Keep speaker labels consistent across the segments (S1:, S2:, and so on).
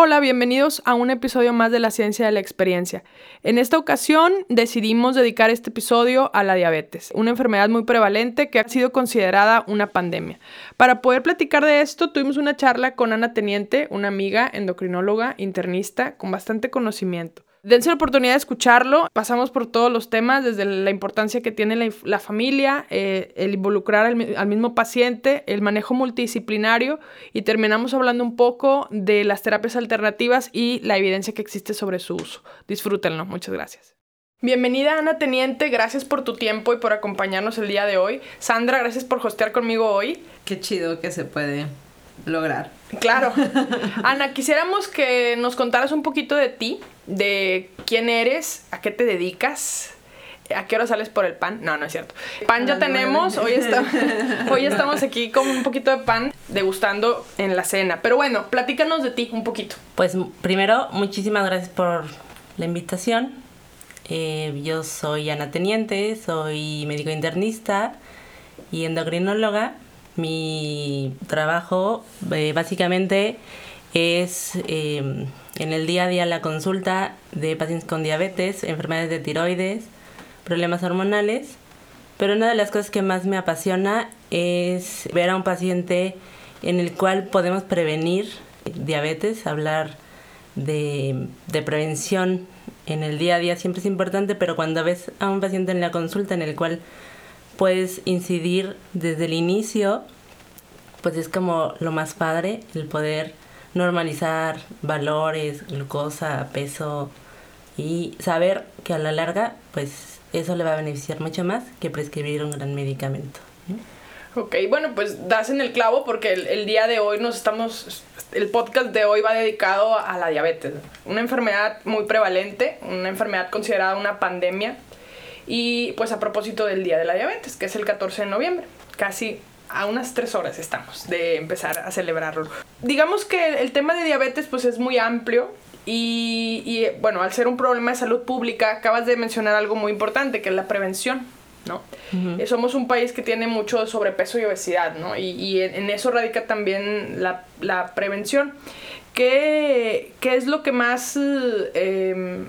S1: Hola, bienvenidos a un episodio más de la ciencia de la experiencia. En esta ocasión decidimos dedicar este episodio a la diabetes, una enfermedad muy prevalente que ha sido considerada una pandemia. Para poder platicar de esto, tuvimos una charla con Ana Teniente, una amiga endocrinóloga internista con bastante conocimiento. Dense la oportunidad de escucharlo. Pasamos por todos los temas, desde la importancia que tiene la, familia, eh, el involucrar al, al, mismo paciente, el manejo multidisciplinario y terminamos hablando un poco de las terapias alternativas y la evidencia que existe sobre su uso. Disfrútenlo. Muchas gracias. Bienvenida Ana Teniente, gracias por tu tiempo y por acompañarnos el día de hoy. Sandra, gracias por hostear conmigo hoy.
S2: Qué chido que se puede lograr.
S1: Claro. Ana, quisiéramos que nos contaras un poquito de ti, de quién eres, a qué te dedicas, ¿A qué hora sales por el pan? No, no es cierto. Pan ya tenemos, hoy, hoy estamos aquí con un poquito de pan degustando en la cena. Pero bueno, platícanos de ti un poquito.
S2: Pues primero, muchísimas gracias por la invitación. Eh, yo soy Ana Teniente, soy médico internista y endocrinóloga. Mi trabajo eh, básicamente es eh, en el día a día la consulta de pacientes con diabetes, enfermedades de tiroides, problemas hormonales, pero una de las cosas que más me apasiona es ver a un paciente en el cual podemos prevenir diabetes, hablar de, de, prevención en el día a día siempre es importante, pero cuando ves a un paciente en la consulta en el cual puedes incidir desde el inicio, pues es como lo más padre, el poder normalizar valores, glucosa, peso y saber que a la larga pues eso le va a beneficiar mucho más que prescribir un gran medicamento.
S1: Ok, bueno, pues das en el clavo porque el, día de hoy nos estamos, el podcast de hoy va dedicado a la diabetes, una enfermedad muy prevalente, una enfermedad considerada una pandemia y pues a propósito del Día de la Diabetes, que es el 14 de noviembre, casi a unas tres horas estamos de empezar a celebrarlo. Digamos que el tema de diabetes pues es muy amplio y, y, bueno, al ser un problema de salud pública, acabas de mencionar algo muy importante, que es la prevención, ¿no? Eh, somos un país que tiene mucho sobrepeso y obesidad, ¿no? Y, y en, eso radica también la, la prevención. ¿Qué, ¿Qué, es lo que más eh,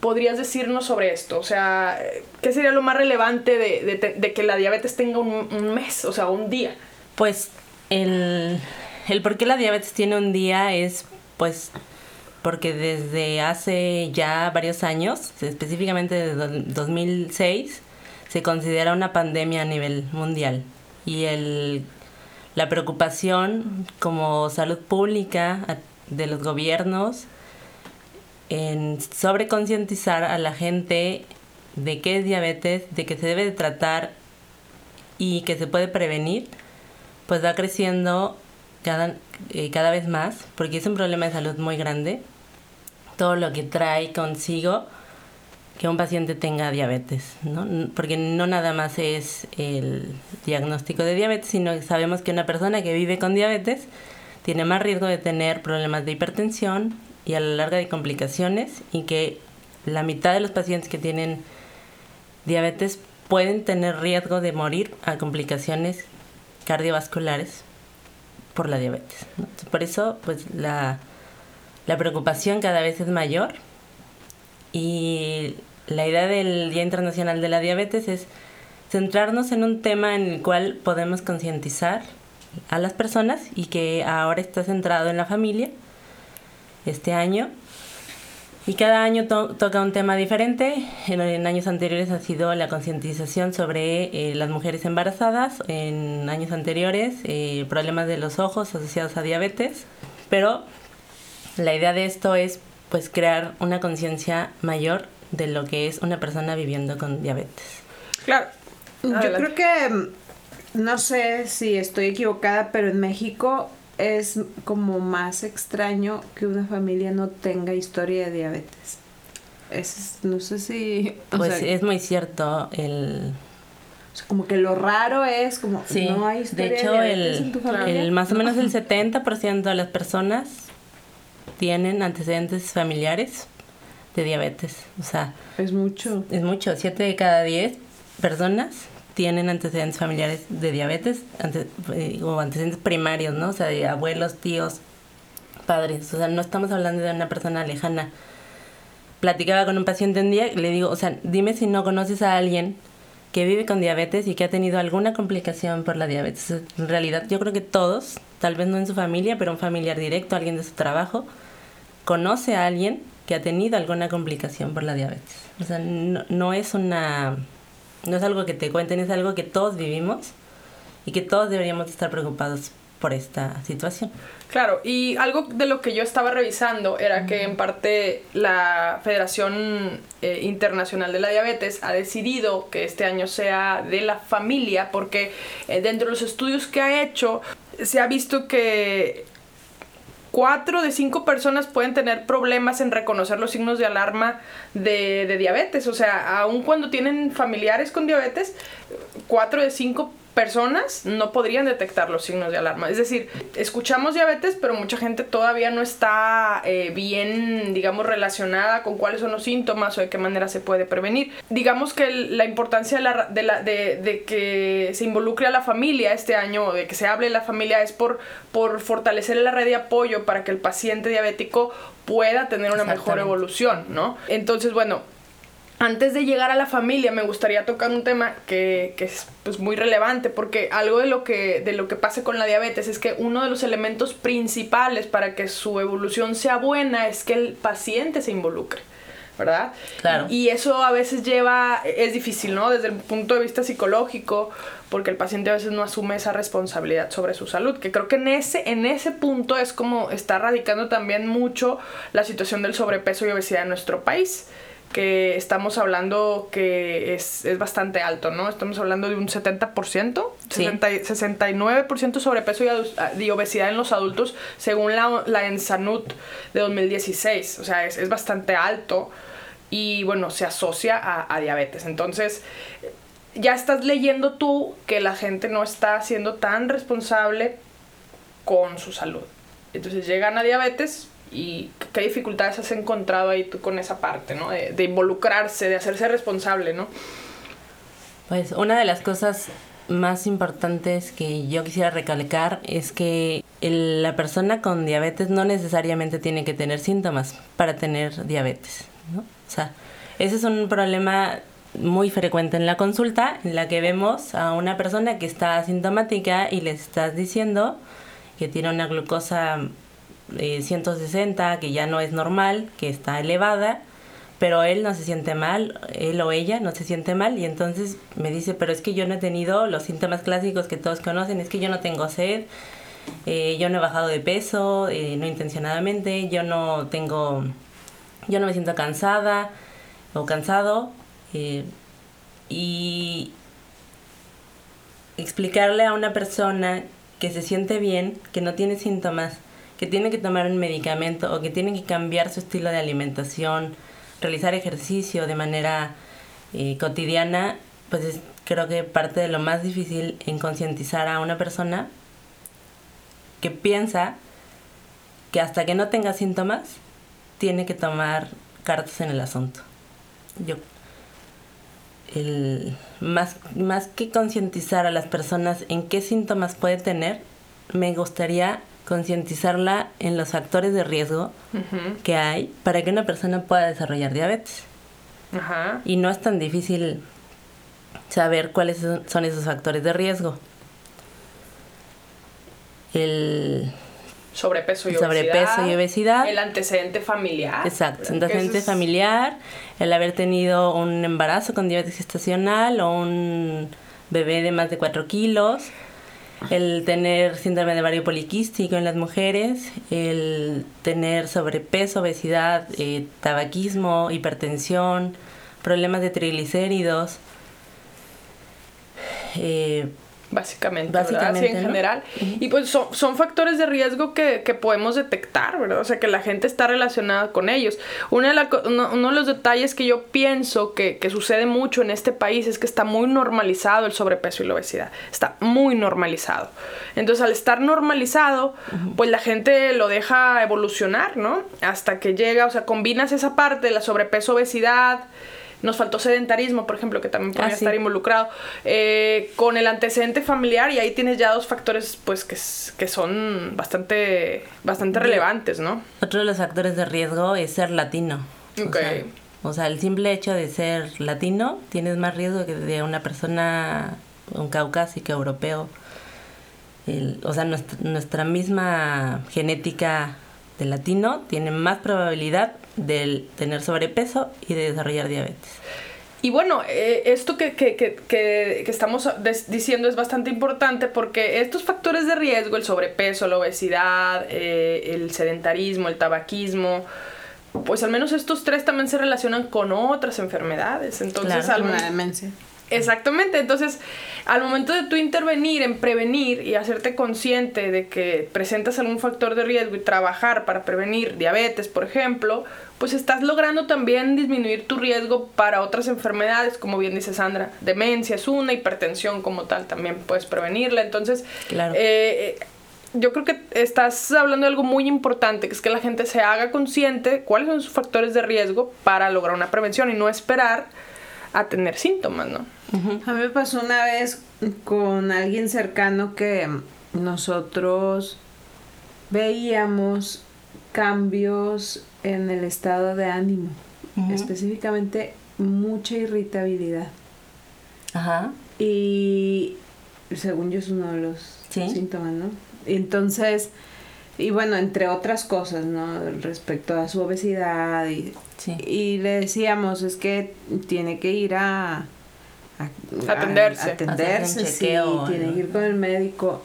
S1: podrías decirnos sobre esto? O sea, ¿qué sería lo más relevante de, de, que la diabetes tenga un, mes, o sea, un día?
S2: Pues el, el por qué la diabetes tiene un día es, pues, porque desde hace ya varios años, específicamente desde 2006, se considera una pandemia a nivel mundial. Y el, la preocupación como salud pública de los gobiernos en sobreconcientizar a la gente de qué es diabetes, de que se debe de tratar y que se puede prevenir, pues va creciendo cada, eh, cada vez más, porque es un problema de salud muy grande, todo lo que trae consigo que un paciente tenga diabetes, ¿no? Porque no nada más es el diagnóstico de diabetes, sino que sabemos que una persona que vive con diabetes tiene más riesgo de tener problemas de hipertensión, y a la larga de complicaciones y que la mitad de los pacientes que tienen diabetes pueden tener riesgo de morir a complicaciones cardiovasculares por la diabetes. Por eso, pues la, la preocupación cada vez es mayor y la idea del Día Internacional de la Diabetes es centrarnos en un tema en el cual podemos concientizar a las personas y que ahora está centrado en la familia este año. Y cada año toca un tema diferente. En, años anteriores ha sido la concientización sobre eh, las mujeres embarazadas. En años anteriores, eh, problemas de los ojos asociados a diabetes. Pero la idea de esto es pues crear una conciencia mayor de lo que es una persona viviendo con diabetes.
S1: Claro.
S3: Yo creo que, mm, no sé si estoy equivocada, pero en México es como más extraño que una familia no tenga historia de diabetes. Es, no sé si...
S2: Pues es muy cierto el...
S3: O sea, como que lo raro es como
S2: sí, no hay historia de hecho de diabetes el, en tu familia. el más o menos el 70% de las personas tienen antecedentes familiares de diabetes. O sea,
S3: es mucho.
S2: Es mucho, 7 de cada 10 personas tienen antecedentes familiares de diabetes eh, o antecedentes primarios, ¿no? O sea, de abuelos, tíos, padres, o sea, no estamos hablando de una persona lejana. Platicaba con un paciente un día y le digo, o sea, dime si no conoces a alguien que vive con diabetes y que ha tenido alguna complicación por la diabetes. En realidad yo creo que todos, tal vez no en su familia, pero un familiar directo, alguien de su trabajo, conoce a alguien que ha tenido alguna complicación por la diabetes. O sea, no, es una no es algo que te cuenten, es algo que todos vivimos y que todos deberíamos estar preocupados por esta situación.
S1: Claro, y algo de lo que yo estaba revisando era que en parte la Federación eh, Internacional de la Diabetes ha decidido que este año sea de la familia porque eh, dentro de los estudios que ha hecho se ha visto que cuatro de cinco personas pueden tener problemas en reconocer los signos de alarma de, diabetes. O sea, aun cuando tienen familiares con diabetes, cuatro de cinco personas no podrían detectar los signos de alarma. Es decir, escuchamos diabetes, pero mucha gente todavía no está eh, bien, digamos, relacionada con cuáles son los síntomas o de qué manera se puede prevenir. Digamos que la importancia de, la, de, la, de, que se involucre a la familia este año, o de que se hable de la familia, es por, por fortalecer la red de apoyo para que el paciente diabético pueda tener una mejor evolución, ¿no? Entonces, bueno, antes de llegar a la familia me gustaría tocar un tema que, es pues, muy relevante porque algo de lo, que, de lo que pasa con la diabetes es que uno de los elementos principales para que su evolución sea buena es que el paciente se involucre. ¿verdad?
S2: Claro.
S1: Y eso a veces lleva, es difícil, ¿no? Desde el punto de vista psicológico, porque el paciente a veces no asume esa responsabilidad sobre su salud, que creo que en ese, en ese punto es como está radicando también mucho la situación del sobrepeso y obesidad en nuestro país que estamos hablando que es, bastante alto, ¿no? Estamos hablando de un 70%, 69% sobrepeso y, obesidad en los adultos, según la, la ENSANUT de 2016. O sea, es, bastante alto y, bueno, se asocia a, a diabetes. Entonces, ya estás leyendo tú que la gente no está siendo tan responsable con su salud. Entonces llegan a diabetes y qué dificultades has encontrado ahí tú con esa parte, ¿no? De, involucrarse, de hacerse responsable, ¿no?
S2: Pues una de las cosas más importantes que yo quisiera recalcar es que la persona con diabetes no necesariamente tiene que tener síntomas para tener diabetes, ¿no? O sea, ese es un problema muy frecuente en la consulta en la que vemos a una persona que está asintomática y le estás diciendo que tiene una glucosa 160, que ya no es normal, que está elevada, pero él no se siente mal, él o ella no se siente mal y entonces me dice, pero es que yo no he tenido los síntomas clásicos que todos conocen, es que yo no tengo sed, eh, yo no he bajado de peso, eh, no intencionadamente, yo no tengo, yo no me siento cansada o cansado eh, y explicarle a una persona que se siente bien, que no tiene síntomas, que tiene que tomar un medicamento o que tiene que cambiar su estilo de alimentación, realizar ejercicio de manera eh, cotidiana, pues es, creo que parte de lo más difícil en concientizar a una persona que piensa que hasta que no tenga síntomas tiene que tomar cartas en el asunto. Yo el, más, más que concientizar a las personas en qué síntomas puede tener, me gustaría concientizarla en los factores de riesgo que hay para que una persona pueda desarrollar diabetes. Y no es tan difícil saber cuáles son esos factores de riesgo. El
S1: sobrepeso y,
S2: sobrepeso y obesidad.
S1: El antecedente familiar.
S2: Exacto, el antecedente familiar, el haber tenido un embarazo con diabetes gestacional o un bebé de más de 4 kilos el tener síndrome de ovario poliquístico en las mujeres, el tener sobrepeso, obesidad, eh, tabaquismo, hipertensión, problemas de triglicéridos,
S1: eh, Básicamente, Básicamente en general. Y pues son, son factores de riesgo que, que, podemos detectar, ¿verdad? O sea, que la gente está relacionada con ellos. Una de uno, de los detalles que yo pienso que, que, sucede mucho en este país es que está muy normalizado el sobrepeso y la obesidad. Está muy normalizado. Entonces, al estar normalizado, pues la gente lo deja evolucionar, ¿no? Hasta que llega, o sea, combinas esa parte de la sobrepeso, obesidad, Nos faltó sedentarismo, por ejemplo, que también podría
S2: Ah, sí.
S1: estar involucrado. Eh, con el antecedente familiar, y ahí tienes ya dos factores pues que, son bastante, bastante relevantes, ¿no?
S2: Otro de los factores de riesgo es ser latino. O
S1: Ok.
S2: sea, O sea, el simple hecho de ser latino tienes más riesgo que de una persona, un caucásico, europeo. El- o sea, nuestra, nuestra misma genética de latino tiene más probabilidad de tener sobrepeso y de desarrollar diabetes.
S1: Y bueno, eh, esto que, que, que, que, que estamos diciendo es bastante importante porque estos factores de riesgo, el sobrepeso, la obesidad, eh, el sedentarismo, el tabaquismo, pues al menos estos tres también se relacionan con otras enfermedades. Entonces,
S2: Claro,
S1: al
S3: Como
S1: mo-
S3: la demencia.
S1: Exactamente, entonces al momento de tú intervenir en prevenir y hacerte consciente de que presentas algún factor de riesgo y trabajar para prevenir diabetes, por ejemplo, pues estás logrando también disminuir tu riesgo para otras enfermedades, como bien dice Sandra, demencia es una, hipertensión como tal también puedes prevenirla, entonces
S2: Claro.
S1: eh, eh, yo creo que estás hablando de algo muy importante, que es que la gente se haga consciente cuáles son sus factores de riesgo para lograr una prevención y no esperar a tener síntomas, ¿no?
S3: A mí me pasó una vez con alguien cercano que nosotros veíamos cambios en el estado de ánimo, específicamente mucha irritabilidad.
S2: Ajá.
S3: Y según yo es uno de los
S2: Sí.
S3: síntomas, ¿no? Entonces, y bueno, entre otras cosas, ¿no? Respecto a su obesidad y,
S2: Sí.
S3: y le decíamos, es que tiene que ir a... a-
S1: Atenderse.
S3: a- atenderse,
S2: Hacerse un
S3: sí,
S2: chequeo,
S3: tiene
S2: ¿no?
S3: que ir con el médico.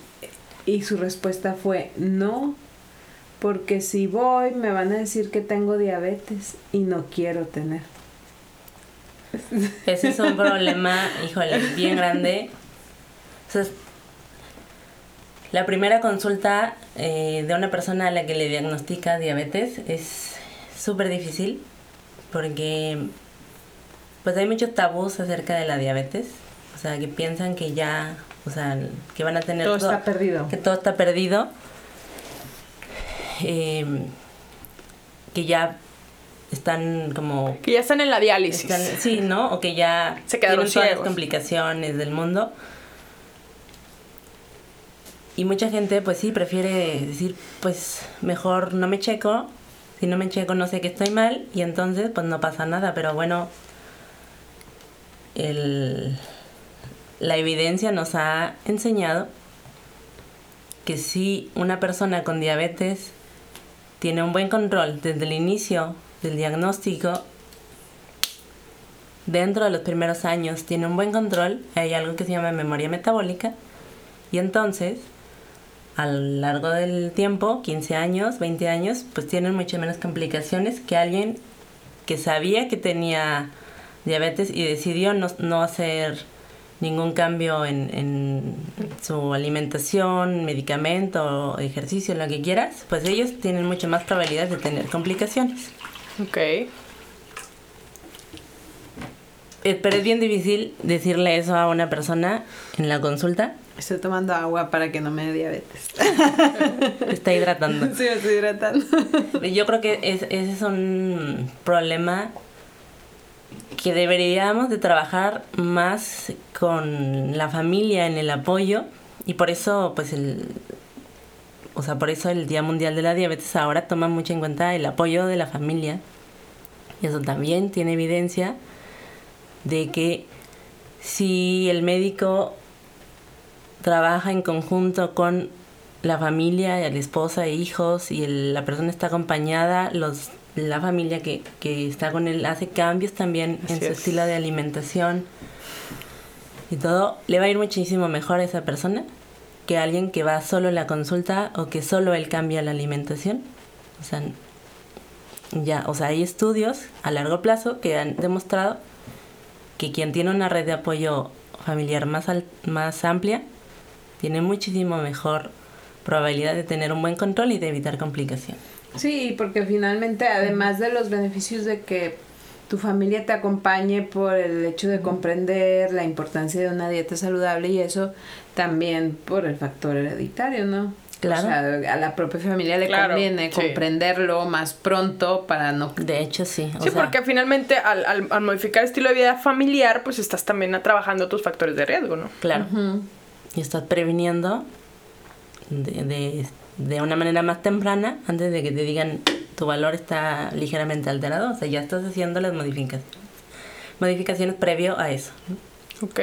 S3: Y su respuesta fue, no, porque si voy me van a decir que tengo diabetes y no quiero tener.
S2: Ese es un problema, híjole, bien grande. O sea, es- la primera consulta eh, de una persona a la que le diagnostica diabetes es súper difícil porque pues hay muchos tabús acerca de la diabetes. O sea, que piensan que ya, o sea, que van a tener
S3: Todo está perdido.
S2: que todo está perdido, eh, que ya están como
S1: Que ya están en la diálisis.
S2: están- sí, ¿no? O que ya
S1: Se quedaron
S2: tienen todas las complicaciones del mundo. Y mucha gente, pues sí, prefiere decir, pues mejor no me checo. Si no me checo, no sé que estoy mal. Y entonces, pues no pasa nada. Pero bueno, el, la evidencia nos ha enseñado que si una persona con diabetes tiene un buen control desde el inicio del diagnóstico, dentro de los primeros años tiene un buen control, hay algo que se llama memoria metabólica, y entonces, a lo largo del tiempo, 15 años, 20 años, pues tienen mucho menos complicaciones que alguien que sabía que tenía diabetes y decidió no, no hacer ningún cambio en, en su alimentación, medicamento, ejercicio, lo que quieras, pues ellos tienen mucho más probabilidad de tener complicaciones.
S1: Ok.
S2: Eh, Pero es bien difícil decirle eso a una persona en la consulta.
S3: Estoy tomando agua para que no me dé diabetes.
S2: Te está hidratando.
S3: sí, me estoy hidratando.
S2: Yo creo que es, ese es un problema que deberíamos de trabajar más con la familia en el apoyo y por eso pues el o sea, por eso el Día Mundial de la Diabetes ahora toma mucho en cuenta el apoyo de la familia. Y eso también tiene evidencia de que si el médico trabaja en conjunto con la familia, la esposa e hijos y el- la persona está acompañada, los la familia que, que está con él hace cambios también en su
S1: es.
S2: estilo de alimentación y todo, le va a ir muchísimo mejor a esa persona que a alguien que va solo a la consulta o que solo él cambia la alimentación. O sea, ya, o sea, hay estudios a largo plazo que han demostrado que quien tiene una red de apoyo familiar más, al- más amplia tiene muchísimo mejor probabilidad de tener un buen control y de evitar complicaciones.
S3: Sí, porque finalmente, además de los beneficios de que tu familia te acompañe por el hecho de comprender la importancia de una dieta saludable y eso, también por el factor hereditario, ¿no?
S2: Claro.
S3: O sea, a la propia familia le
S1: Claro,
S3: conviene
S1: sí.
S3: comprenderlo más pronto para no...
S2: De hecho, sí. o
S1: Sí,
S2: sea,
S1: porque finalmente al, al, al modificar el estilo de vida familiar, pues estás también trabajando tus factores de riesgo, ¿no?
S2: Claro. Y estás previniendo de, de, de una manera más temprana antes de que te digan tu valor está ligeramente alterado. O sea, ya estás haciendo las modificaciones. Modificaciones previo a eso.
S1: Ok.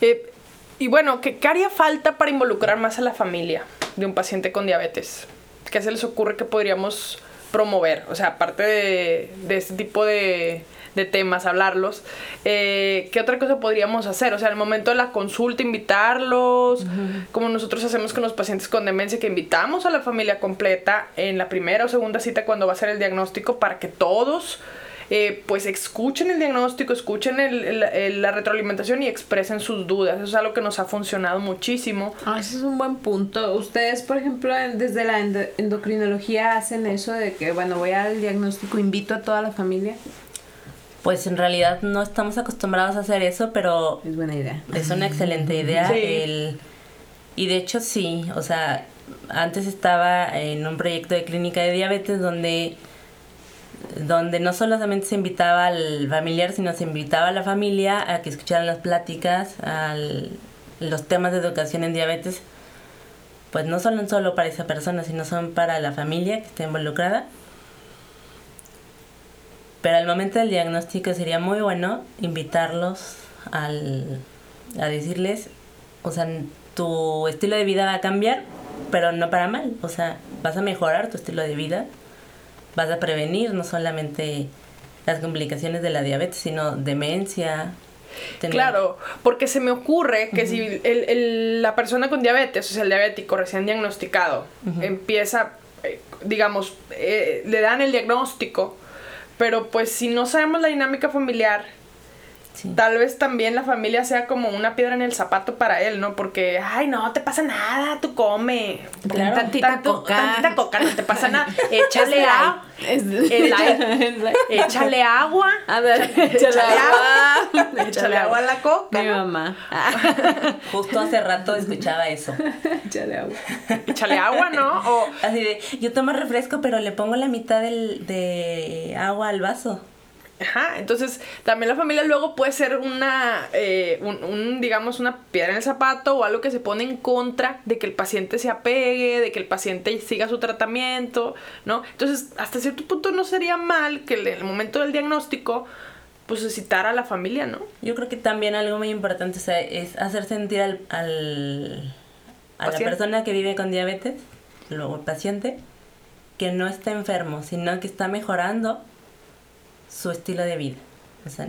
S1: Eh, y bueno, ¿qué, ¿qué haría falta para involucrar más a la familia de un paciente con diabetes? ¿Qué se les ocurre que podríamos promover? O sea, aparte de, de este tipo de, de temas, hablarlos, eh, ¿qué otra cosa podríamos hacer? O sea, en el momento de la consulta, invitarlos, como nosotros hacemos con los pacientes con demencia, que invitamos a la familia completa en la primera o segunda cita cuando va a ser el diagnóstico para que todos eh, pues escuchen el diagnóstico, escuchen el- el- el- la retroalimentación y expresen sus dudas. Eso es algo que nos ha funcionado muchísimo.
S3: Ah, ese es un buen punto. Ustedes, por ejemplo, desde la endo- endocrinología hacen eso de que, bueno, voy al diagnóstico, invito a toda la familia.
S2: Pues en realidad no estamos acostumbrados a hacer eso, pero
S3: Es buena idea.
S2: Es una excelente idea.
S1: Sí.
S2: El, y de hecho sí, o sea, antes estaba en un proyecto de clínica de diabetes donde, donde no solamente se invitaba al familiar, sino se invitaba a la familia a que escucharan las pláticas, al, los temas de educación en diabetes, pues no son solo para esa persona, sino son para la familia que está involucrada. Pero al momento del diagnóstico sería muy bueno invitarlos al, a decirles, o sea, tu estilo de vida va a cambiar, pero no para mal. O sea, vas a mejorar tu estilo de vida, vas a prevenir no solamente las complicaciones de la diabetes, sino demencia. tener-
S1: Claro, porque se me ocurre que si el- el- la persona con diabetes, o sea, el diabético recién diagnosticado, empieza, eh, digamos, eh, le dan el diagnóstico, pero pues si no sabemos la dinámica familiar,
S2: Sí.
S1: tal vez también la familia sea como una piedra en el zapato para él, ¿no? Porque, ay, no te pasa nada, tú come.
S2: Claro.
S3: Tantita
S1: Tanto-
S3: coca.
S1: Tantita coca, no te pasa nada. Échale,
S3: Es
S1: a,
S3: light. Es
S1: el light.
S3: es light.
S1: échale agua.
S3: A ver,
S1: Échale agua. Échale agua a la coca.
S3: Mi mamá.
S2: Justo hace rato escuchaba eso.
S3: Échale agua.
S1: Échale agua, ¿no? O,
S2: Así de, yo tomo refresco, pero le pongo la mitad del, de agua al vaso.
S1: Ajá, entonces también la familia luego puede ser una, eh, un, un, digamos, una piedra en el zapato o algo que se pone en contra de que el paciente se apegue, de que el paciente siga su tratamiento, ¿no? Entonces, hasta cierto punto no sería mal que en el momento del diagnóstico, pues se citara a la familia, ¿no?
S2: Yo creo que también algo muy importante o sea, es hacer sentir al, al- a la persona que vive con diabetes, luego el paciente, que no está enfermo, sino que está mejorando su estilo de vida. O sea,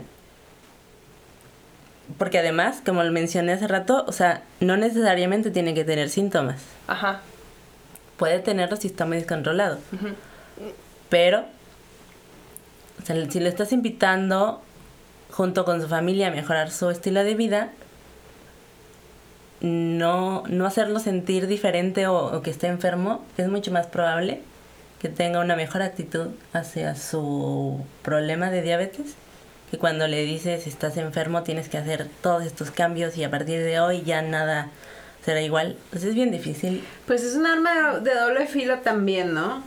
S2: porque además, como lo mencioné hace rato, o sea, no necesariamente tiene que tener síntomas.
S1: Ajá.
S2: Puede tenerlo si está muy descontrolado. Pero, o sea, si le estás invitando junto con su familia a mejorar su estilo de vida, no, no hacerlo sentir diferente o, o que esté enfermo, es mucho más probable que tenga una mejor actitud hacia su problema de diabetes que cuando le dices estás enfermo tienes que hacer todos estos cambios y a partir de hoy ya nada será igual. Entonces es bien difícil
S3: Pues es un arma de, doble filo también, ¿no?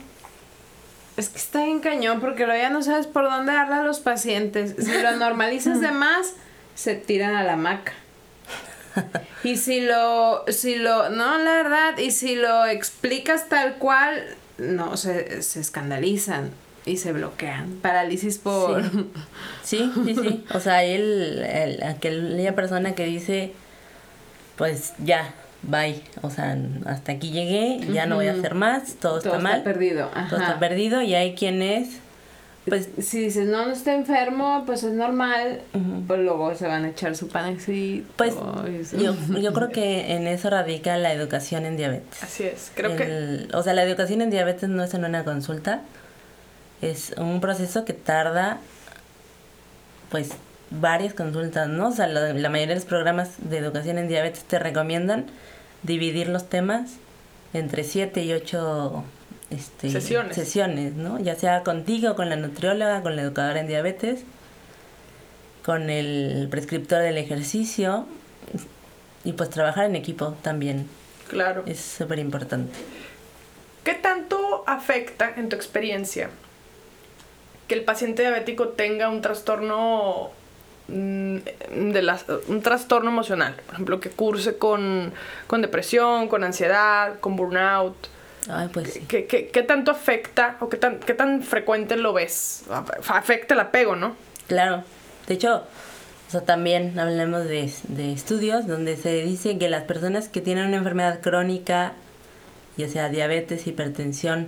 S3: Es que está bien cañón porque luego ya no sabes por dónde darle a los pacientes. Si lo normalizas de más, se tiran a la hamaca. Y si lo, si lo, no, la verdad, y si lo explicas tal cual, no, se, se escandalizan y se bloquean. Parálisis por...
S2: Sí, sí, sí. O sea, él, el- aquella persona que dice, pues ya, bye. O sea, hasta aquí llegué, ya no voy a hacer más, todo,
S3: Todo
S2: está mal.
S3: está perdido.
S2: Todo
S3: Ajá.
S2: está perdido y hay quienes, pues,
S3: Si dices, no, no está enfermo, pues es normal, pues luego se van a echar su panecito.
S2: pues yo, yo creo que en eso radica la educación en diabetes.
S1: Así es. Creo que...
S2: O sea, la educación en diabetes no es en una consulta, es un proceso que tarda, pues, varias consultas, ¿no? O sea, la, la mayoría de los programas de educación en diabetes te recomiendan dividir los temas entre 7 y 8 este,
S1: Sesiones.
S2: sesiones, ¿no? Ya sea contigo, con la nutrióloga, con la educadora en diabetes, con el prescriptor del ejercicio y pues trabajar en equipo también
S1: Claro.
S2: es súper importante.
S1: ¿Qué tanto afecta en tu experiencia que el paciente diabético tenga un trastorno mm, de las, un trastorno emocional, por ejemplo, que curse con, con depresión, con ansiedad, con burnout?
S2: Ay, pues sí.
S1: ¿Qué, qué, qué tanto afecta o qué tan, qué tan frecuente lo ves? Afecta el apego, ¿no?
S2: Claro. De hecho, o sea, también hablemos de, de estudios donde se dice que las personas que tienen una enfermedad crónica, ya sea diabetes, hipertensión,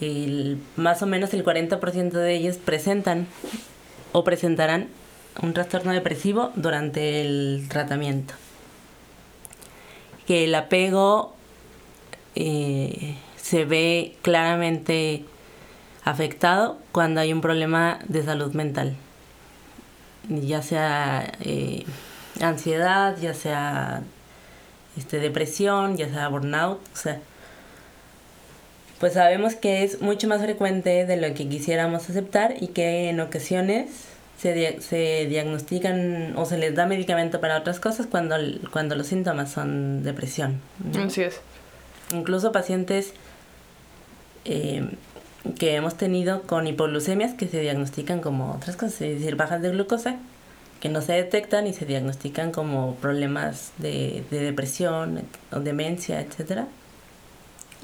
S2: el, más o menos el 40% de ellos presentan o presentarán un trastorno depresivo durante el tratamiento. Que el apego eh, se ve claramente afectado cuando hay un problema de salud mental, ya sea eh, ansiedad, ya sea este, depresión, ya sea burnout, o sea, pues sabemos que es mucho más frecuente de lo que quisiéramos aceptar y que en ocasiones se, se diagnostican o se les da medicamento para otras cosas cuando, cuando los síntomas son depresión.
S1: Así es.
S2: Incluso pacientes eh, que hemos tenido con hipoglucemias que se diagnostican como otras cosas, es decir, bajas de glucosa, que no se detectan y se diagnostican como problemas de, de depresión o demencia, etcétera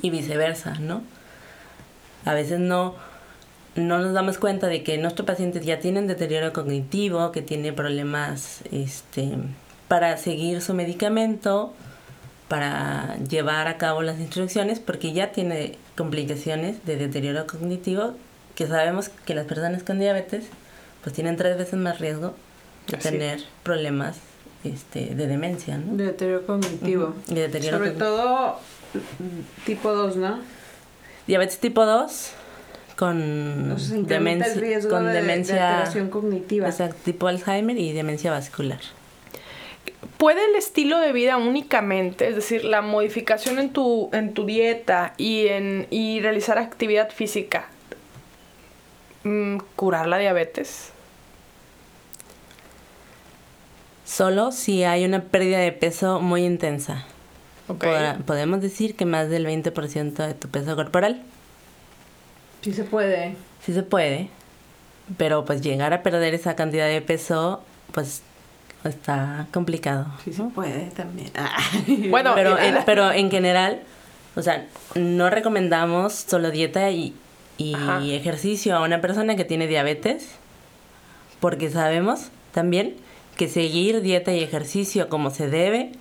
S2: Y viceversa, ¿no? A veces no, no nos damos cuenta de que nuestros pacientes ya tienen deterioro cognitivo, que tiene problemas este, para seguir su medicamento, para llevar a cabo las instrucciones, porque ya tiene complicaciones de deterioro cognitivo, que sabemos que las personas con diabetes pues tienen tres veces más riesgo de
S1: Así.
S2: tener problemas este, de demencia, ¿no?
S3: De deterioro cognitivo.
S2: Y de deterioro
S3: Sobre
S2: cognitivo.
S3: todo tipo 2, ¿no?
S2: Diabetes tipo 2 con
S3: O sea, el
S2: demencia,
S3: riesgo
S2: con
S3: de, de
S2: demencia
S3: alteración cognitiva.
S2: exacto, tipo Alzheimer y demencia vascular.
S1: ¿Puede el estilo de vida únicamente, es decir, la modificación en tu, en tu dieta y, en, y realizar actividad física, mm, curar la diabetes?
S2: Solo si hay una pérdida de peso muy intensa.
S1: Ok.
S2: Podrá- podemos decir que más del 20% de tu peso corporal.
S3: Sí se puede.
S2: Sí se puede, pero pues llegar a perder esa cantidad de peso, pues está complicado.
S3: Sí se puede también. Ah.
S1: Bueno,
S2: Pero en, pero en general, o sea, no recomendamos solo dieta y, y
S1: Ajá.
S2: ejercicio a una persona que tiene diabetes, porque sabemos también que seguir dieta y ejercicio como se debe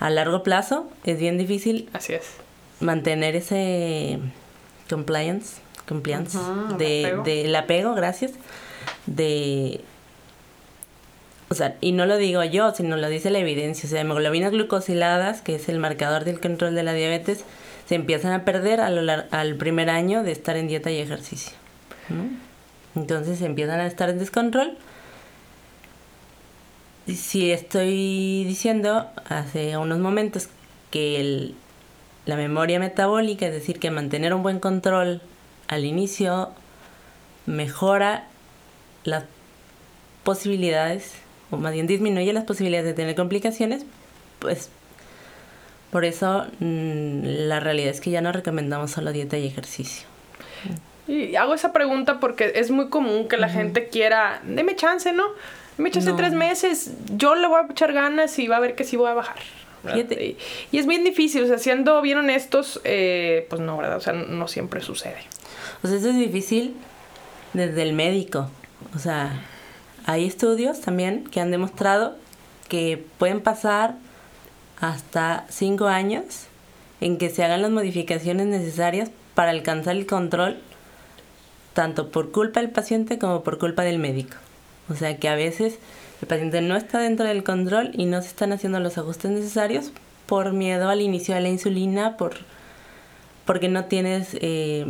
S2: a largo plazo es bien difícil
S1: Así es.
S2: mantener ese compliance, compliance de,
S1: apego.
S2: del apego, gracias, de o sea, y no lo digo yo, sino lo dice la evidencia, o sea, hemoglobinas glucosiladas, que es el marcador del control de la diabetes, se empiezan a perder al primer año de estar en dieta y ejercicio. ¿no? Entonces empiezan a estar en descontrol. Si estoy diciendo hace unos momentos que el- la memoria metabólica, es decir, que mantener un buen control al inicio mejora las posibilidades, o más bien disminuye las posibilidades de tener complicaciones, pues por eso mm, la realidad es que ya no recomendamos solo dieta y ejercicio.
S1: Y hago esa pregunta porque es muy común que la gente quiera, deme chance, ¿no? Deme chance
S2: No.
S1: tres meses, yo le voy a echar ganas y va a ver que sí voy a bajar. Y, y es bien difícil, o sea, siendo bien honestos, eh, pues no, ¿verdad? O sea, no siempre sucede.
S2: O sea, eso es difícil desde el médico. O sea, hay estudios también que han demostrado que pueden pasar hasta cinco años en que se hagan las modificaciones necesarias para alcanzar el control tanto por culpa del paciente como por culpa del médico. O sea que a veces el paciente no está dentro del control y no se están haciendo los ajustes necesarios por miedo al inicio de la insulina, por porque no tienes eh,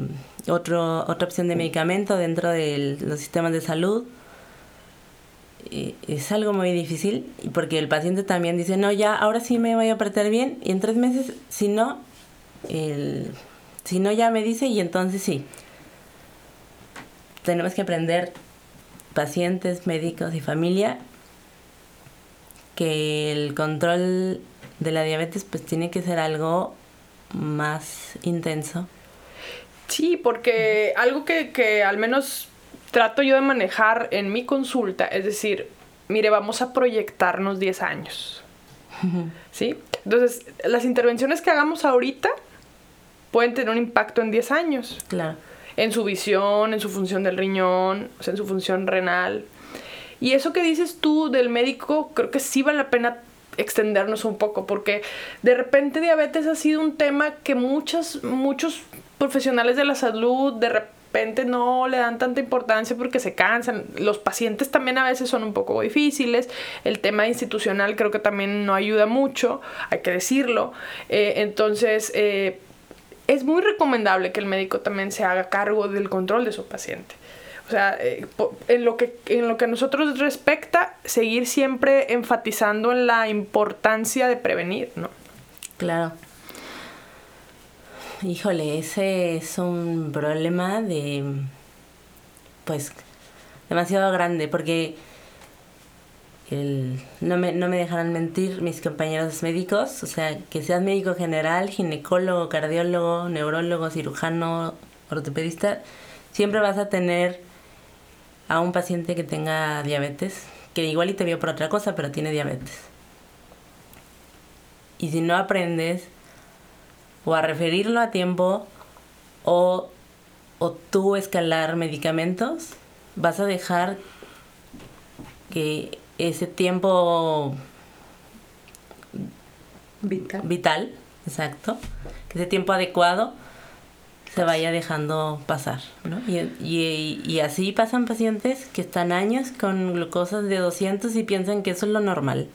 S2: otro, otra opción de medicamento dentro de los sistemas de salud. Es algo muy difícil porque el paciente también dice, no, ya, ahora sí me voy a apretar bien y en tres meses, si no, el, si no ya me dice y entonces sí. Tenemos que aprender, pacientes, médicos y familia, que el control de la diabetes pues tiene que ser algo más intenso.
S1: Sí, porque algo que, que al menos trato yo de manejar en mi consulta, es decir, mire, vamos a proyectarnos 10 años. ¿Sí? Entonces, las intervenciones que hagamos ahorita pueden tener un impacto en 10 años.
S2: Claro.
S1: En su visión, en su función del riñón, o sea, en su función renal. Y eso que dices tú del médico, creo que sí vale la pena extendernos un poco, porque de repente diabetes ha sido un tema que muchas, muchos profesionales de la salud de repente no le dan tanta importancia porque se cansan. Los pacientes también a veces son un poco difíciles. El tema institucional creo que también no ayuda mucho, hay que decirlo. Eh, entonces, eh, es muy recomendable que el médico también se haga cargo del control de su paciente. O sea, eh, en, lo que, en lo que a nosotros respecta, seguir siempre enfatizando en la importancia de prevenir, ¿no?
S2: Claro. Híjole, ese es un problema de, pues, demasiado grande, porque el, no, me, no me dejarán mentir mis compañeros médicos, o sea, que seas médico general, ginecólogo, cardiólogo, neurólogo, cirujano, ortopedista, siempre vas a tener a un paciente que tenga diabetes, que igual y te vio por otra cosa, pero tiene diabetes. Y si no aprendes o a referirlo a tiempo o, o tú escalar medicamentos, vas a dejar que ese tiempo
S3: vital,
S2: vital exacto, que ese tiempo adecuado se vaya dejando pasar, ¿no? Y, y, y, así pasan pacientes que están años con glucosas de 200 y piensan que eso es lo normal.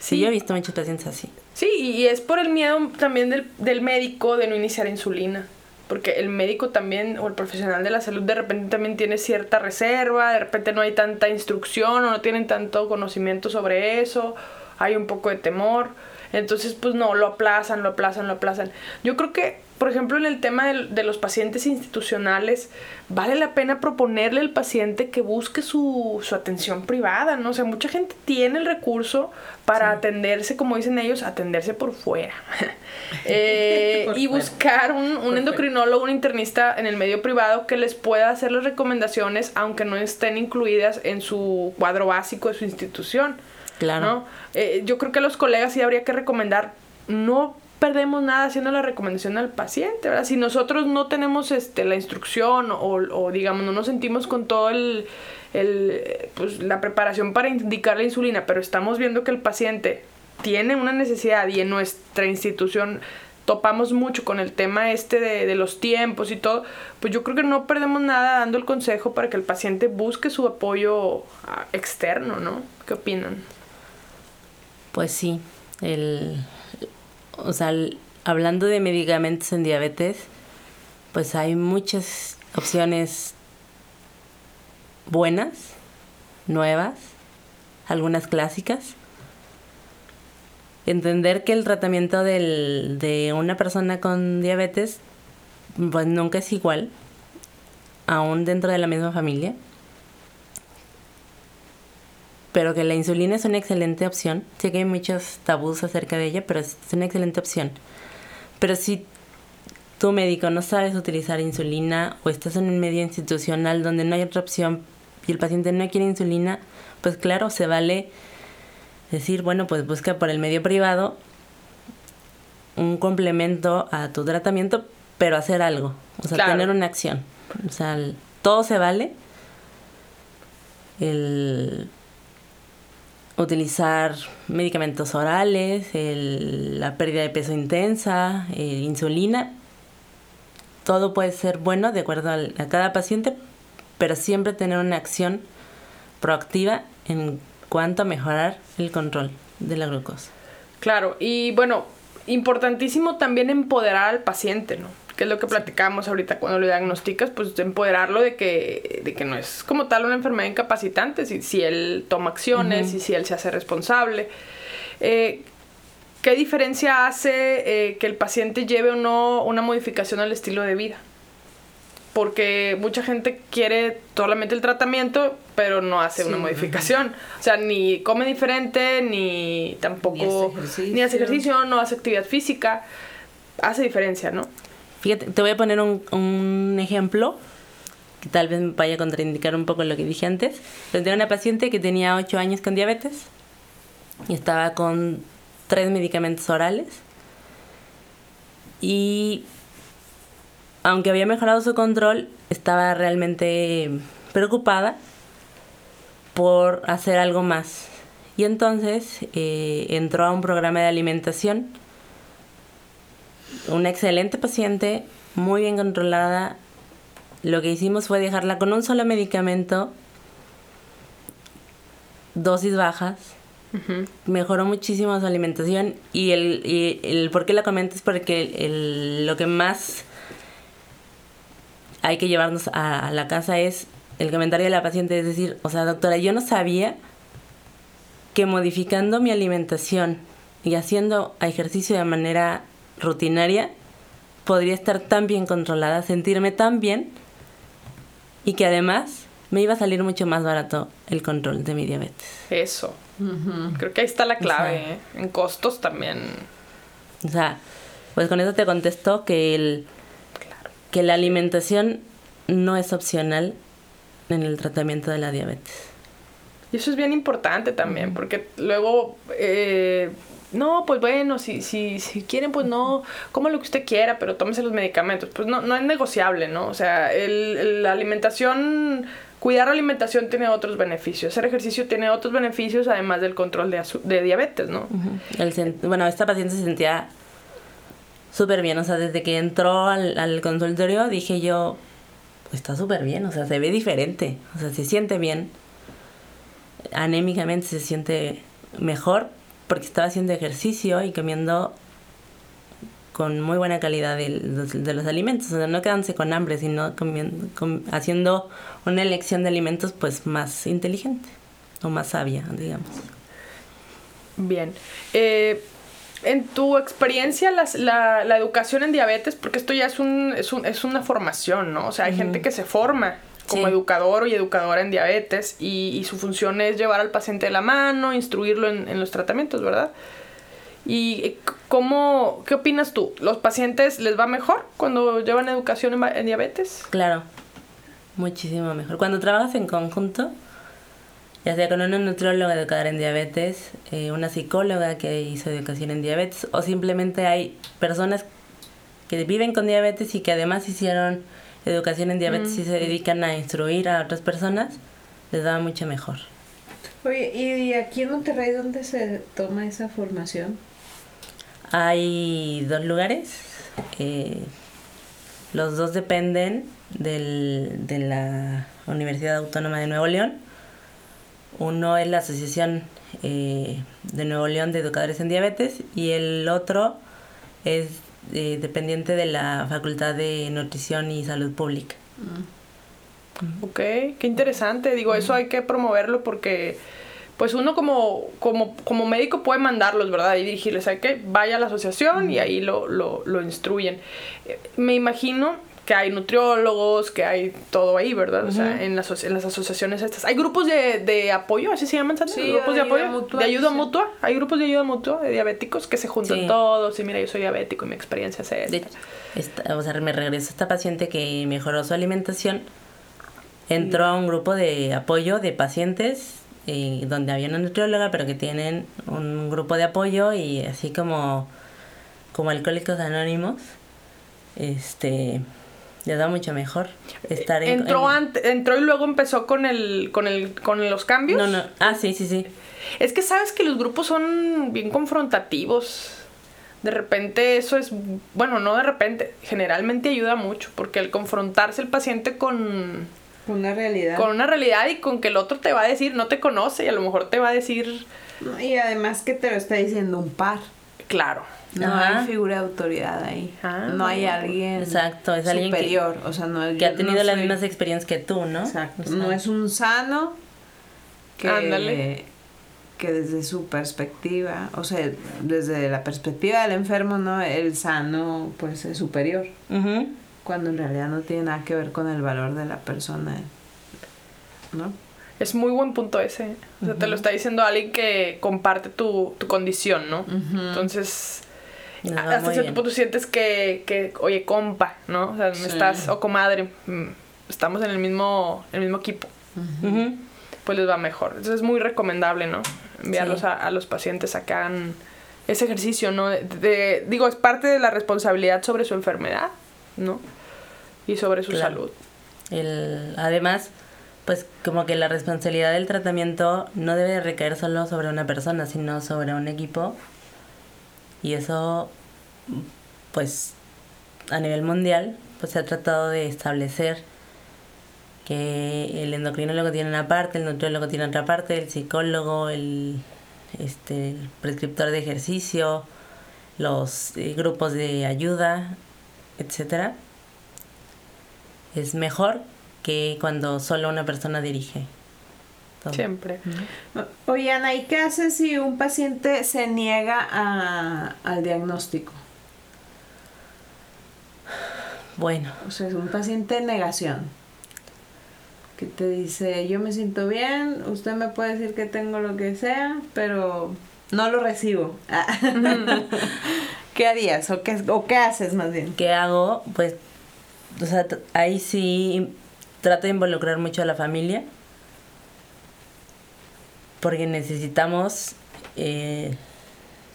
S2: Sí, yo he visto muchos pacientes así.
S1: Sí, y es por el miedo también del, del médico de no iniciar insulina. Porque el médico también, o el profesional de la salud, de repente también tiene cierta reserva, de repente no hay tanta instrucción o no tienen tanto conocimiento sobre eso, hay un poco de temor. Entonces, pues no, lo aplazan, lo aplazan, lo aplazan. Yo creo que por ejemplo, en el tema de, los pacientes institucionales, vale la pena proponerle al paciente que busque su, atención privada, ¿no? O sea, mucha gente tiene el recurso para atenderse, como dicen ellos, atenderse por fuera. Eh, y buscar un, un endocrinólogo, un internista en el medio privado que les pueda hacer las recomendaciones, aunque no estén incluidas en su cuadro básico de su institución.
S2: Claro.
S1: Eh, yo creo que los colegas sí habría que recomendar no perdemos nada haciendo la recomendación al paciente, ¿verdad? Si nosotros no tenemos este, la instrucción o, o digamos, no nos sentimos con todo el, el, pues, la preparación para indicar la insulina, pero estamos viendo que el paciente tiene una necesidad y en nuestra institución topamos mucho con el tema este de, de, los tiempos y todo, pues yo creo que no perdemos nada dando el consejo para que el paciente busque su apoyo ah, externo, ¿no? ¿Qué opinan?
S2: Pues sí, el, o sea, hablando de medicamentos en diabetes, pues hay muchas opciones buenas, nuevas, algunas clásicas. Entender que el tratamiento del, de una persona con diabetes pues nunca es igual, aún dentro de la misma familia pero que la insulina es una excelente opción. Sé que hay muchos tabús acerca de ella, pero es una excelente opción. Pero si tu médico no sabes utilizar insulina o estás en un medio institucional donde no hay otra opción y el paciente no quiere insulina, pues claro, se vale decir, bueno, pues busca por el medio privado un complemento a tu tratamiento, pero hacer algo, o sea, tener una acción. O sea, todo se vale. El utilizar medicamentos orales, la pérdida de peso intensa, eh, insulina. Todo puede ser bueno de acuerdo a cada paciente, pero siempre tener una acción proactiva en cuanto a mejorar el control de la glucosa.
S1: Claro, y bueno, importantísimo también empoderar al paciente, ¿no? Que es lo que platicábamos ahorita cuando lo diagnosticas, pues empoderarlo de que, de que no es como tal una enfermedad incapacitante, si, si él toma acciones y si él se hace responsable. Eh, ¿Qué diferencia hace eh, que el paciente lleve o no una modificación al estilo de vida? Porque mucha gente quiere solamente el tratamiento, pero no hace una modificación. O sea, ni come diferente, ni tampoco... Ni hace ejercicio, no hace actividad física hace diferencia, ¿no?
S2: Fíjate, te voy a poner un, un ejemplo que tal vez me vaya a contraindicar un poco lo que dije antes. Tenía una paciente que tenía 8 años con diabetes y estaba con tres medicamentos orales. Y aunque había mejorado su control, estaba realmente preocupada por hacer algo más. Y entonces eh, entró a un programa de alimentación. Una excelente paciente, muy bien controlada. Lo que hicimos fue dejarla con un solo medicamento, dosis bajas. Mejoró muchísimo su alimentación y el, y el por qué la comento es porque el, lo que más hay que llevarnos a, a la casa es el comentario de la paciente, es decir, o sea, doctora, yo no sabía que modificando mi alimentación y haciendo ejercicio de manera rutinaria podría estar tan bien controlada, sentirme tan bien y que además me iba a salir mucho más barato el control de mi diabetes.
S1: Eso. Creo que ahí está la clave, ¿eh? En costos también.
S2: O sea, pues con eso te contesto que el que la alimentación no es opcional en el tratamiento de la diabetes.
S1: Y eso es bien importante también, porque luego, eh, no, pues bueno, si, si, si quieren, pues no, coma lo que usted quiera, pero tómese los medicamentos. Pues no, no es negociable, ¿no? O sea, el, la alimentación, cuidar la alimentación tiene otros beneficios. Hacer ejercicio tiene otros beneficios, además del control de, de diabetes, ¿no?
S2: bueno, esta paciente se sentía súper bien, o sea, desde que entró al, al consultorio dije yo, pues está súper bien, o sea, se ve diferente, o sea, se siente bien. Anémicamente se siente mejor porque estaba haciendo ejercicio y comiendo con muy buena calidad de, de, los alimentos, o sea, no quedándose con hambre, sino comiendo, com, haciendo una elección de alimentos pues más inteligente o más sabia, digamos.
S1: Bien. Eh, en tu experiencia, las, la, la, educación en diabetes, porque esto ya es, un, es, un, es una formación, ¿no? O sea, hay uh -huh. gente que se forma como sí. educador y educadora en diabetes y, y, su función es llevar al paciente de la mano, instruirlo en, en los tratamientos, ¿verdad? ¿Y cómo, qué opinas tú? ¿Los pacientes les va mejor cuando llevan educación en, en diabetes?
S2: Claro, muchísimo mejor. Cuando trabajas en conjunto, ya sea con una nutrióloga educadora en diabetes, eh, una psicóloga que hizo educación en diabetes, o simplemente hay personas que viven con diabetes y que además hicieron educación en diabetes mm. y se dedican a instruir a otras personas, les va mucho mejor.
S3: Oye, ¿y aquí en Monterrey dónde se toma esa formación?
S2: Hay dos lugares, eh, los dos dependen del, de la Universidad Autónoma de Nuevo León uno es la Asociación eh, de Nuevo León de Educadores en Diabetes y el otro es eh, dependiente de la Facultad de Nutrición y Salud Pública.
S1: Mm. Ok, qué interesante. Digo, eso hay que promoverlo porque pues uno como, como, como médico puede mandarlos, ¿verdad? Y dirigirles, hay que vaya a la asociación y ahí lo, lo, lo instruyen. Eh, me imagino que hay nutriólogos, que hay todo ahí, ¿verdad? Uh -huh. O sea, en las, en las asociaciones estas. ¿Hay grupos de, de apoyo? ¿Así se llaman? ¿sabes?
S3: Sí,
S1: grupos de,
S3: de
S1: apoyo.
S3: Mutua,
S1: de ayuda
S3: sí.
S1: mutua. Hay grupos de ayuda mutua de diabéticos que se juntan sí. todos. Y mira, yo soy diabético y mi experiencia es esta.
S2: De, esta o sea, me regresó esta paciente que mejoró su alimentación. Entró a un grupo de apoyo de pacientes eh, donde había una nutrióloga, pero que tienen un grupo de apoyo y así como, como alcohólicos anónimos. Este le da mucho mejor estar en,
S1: entró
S2: en...
S1: Ante, entró y luego empezó con el con el con los cambios
S2: no no. Ah sí sí sí.
S1: Es que sabes que los grupos son bien confrontativos. De repente eso es bueno no de repente generalmente ayuda mucho porque el confrontarse el paciente con
S3: una realidad.
S1: con una realidad y con que el otro te va a decir no te conoce y a lo mejor te va a decir
S3: y además que te lo está diciendo un par.
S1: Claro
S3: no Ajá. hay figura de autoridad ahí. Ah, no hay alguien
S2: Exacto, es alguien
S3: superior. Que, o sea, no,
S2: que ha tenido no las soy... mismas experiencias que tú, ¿no?
S3: Exacto. O sea, no es un sano que,
S1: Ándale.
S3: que desde su perspectiva, o sea, desde la perspectiva del enfermo, ¿no? El sano, pues, es superior.
S2: Uh -huh.
S3: Cuando en realidad no tiene nada que ver con el valor de la persona, ¿no?
S1: Es muy buen punto ese. O sea, uh -huh. te lo está diciendo alguien que comparte tu, tu condición, ¿no?
S3: Uh -huh.
S1: Entonces
S2: Nos va
S1: hasta cierto punto sientes que, que, oye, compa, ¿no? O sea,
S3: Sí.
S1: estás, o comadre, mm, estamos en el mismo, el mismo equipo, pues les va mejor. Entonces es muy recomendable, ¿no? Enviarlos
S2: Sí.
S1: a, a los pacientes a que hagan ese ejercicio, ¿no? De, de- digo, es parte de la responsabilidad sobre su enfermedad, ¿no? Y sobre su
S2: Claro.
S1: salud.
S2: El, además, pues como que la responsabilidad del tratamiento no debe de recaer solo sobre una persona, sino sobre un equipo. Y eso, pues, a nivel mundial, pues se ha tratado de establecer que el endocrinólogo tiene una parte, el nutriólogo tiene otra parte, el psicólogo, el, este, el prescriptor de ejercicio, los eh, grupos de ayuda, etcétera es mejor que cuando solo una persona dirige. Todo.
S1: Siempre.
S3: Oye, Ana, ¿y qué haces si un paciente se niega a- al diagnóstico?
S2: Bueno,
S3: O sea, es un paciente en negación. Que te dice, yo me siento bien, usted me puede decir que tengo lo que sea, pero no lo recibo. ¿Qué harías? ¿O qué, ¿O qué haces más bien?
S2: ¿qué hago? Pues, o sea, ahí sí trato de involucrar mucho a la familia. Porque necesitamos eh,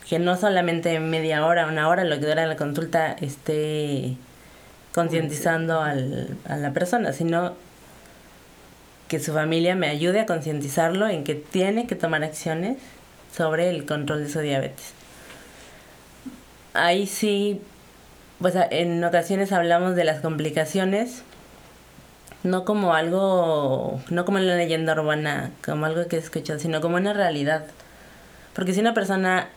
S2: que no solamente media hora, una hora, lo que dura la consulta, esté concientizando a la persona, sino que su familia me ayude a concientizarlo en que tiene que tomar acciones sobre el control de su diabetes. Ahí sí, pues en ocasiones hablamos de las complicaciones, no como algo, no como la leyenda urbana, como algo que he escuchado, sino como una realidad. Porque si una persona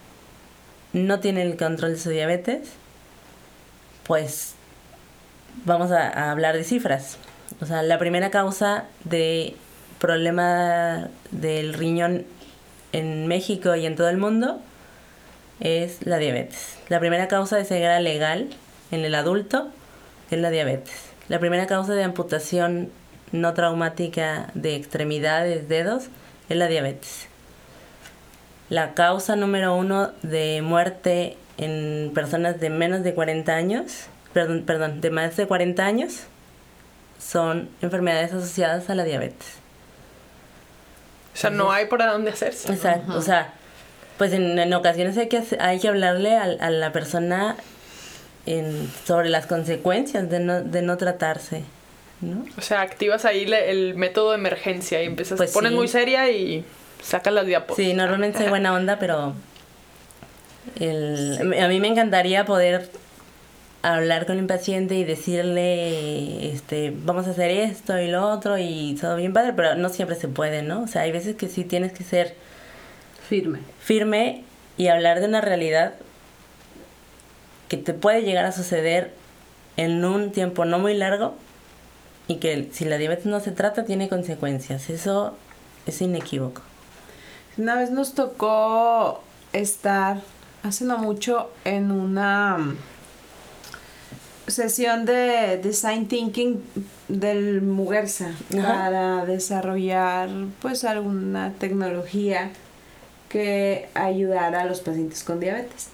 S2: no tiene el control de su diabetes, pues vamos a, a hablar de cifras. O sea, la primera causa de problema del riñón en México y en todo el mundo es la diabetes. La primera causa de ceguera legal en el adulto es la diabetes. La primera causa de amputación no traumática de extremidades, dedos, es la diabetes. La causa número uno de muerte en personas de menos de 40 años, perdón, perdón, de más de 40 años, son enfermedades asociadas a la diabetes.
S1: O sea, no hay por dónde hacerse.
S2: Exacto, o sea, pues en, en ocasiones hay que, hay que hablarle a, a la persona en, sobre las consecuencias de no, de no tratarse, ¿no?
S1: O sea, activas ahí le- el método de emergencia y empiezas,
S2: Pues
S1: te pones
S2: sí.
S1: muy seria y sacas las diapos.
S2: Sí, normalmente soy buena onda, pero el, a mí me encantaría poder hablar con el paciente y decirle, este, vamos a hacer esto y lo otro y todo bien padre, pero no siempre se puede, ¿no? O sea, hay veces que sí tienes que ser
S3: Firme.
S2: firme y hablar de una realidad que te puede llegar a suceder en un tiempo no muy largo y que si la diabetes no se trata tiene consecuencias. Eso es inequívoco.
S3: Una vez nos tocó estar hace no mucho en una mm, sesión de design thinking del Muguerza
S2: Ajá.
S3: para desarrollar pues alguna tecnología que ayudara a los pacientes con diabetes.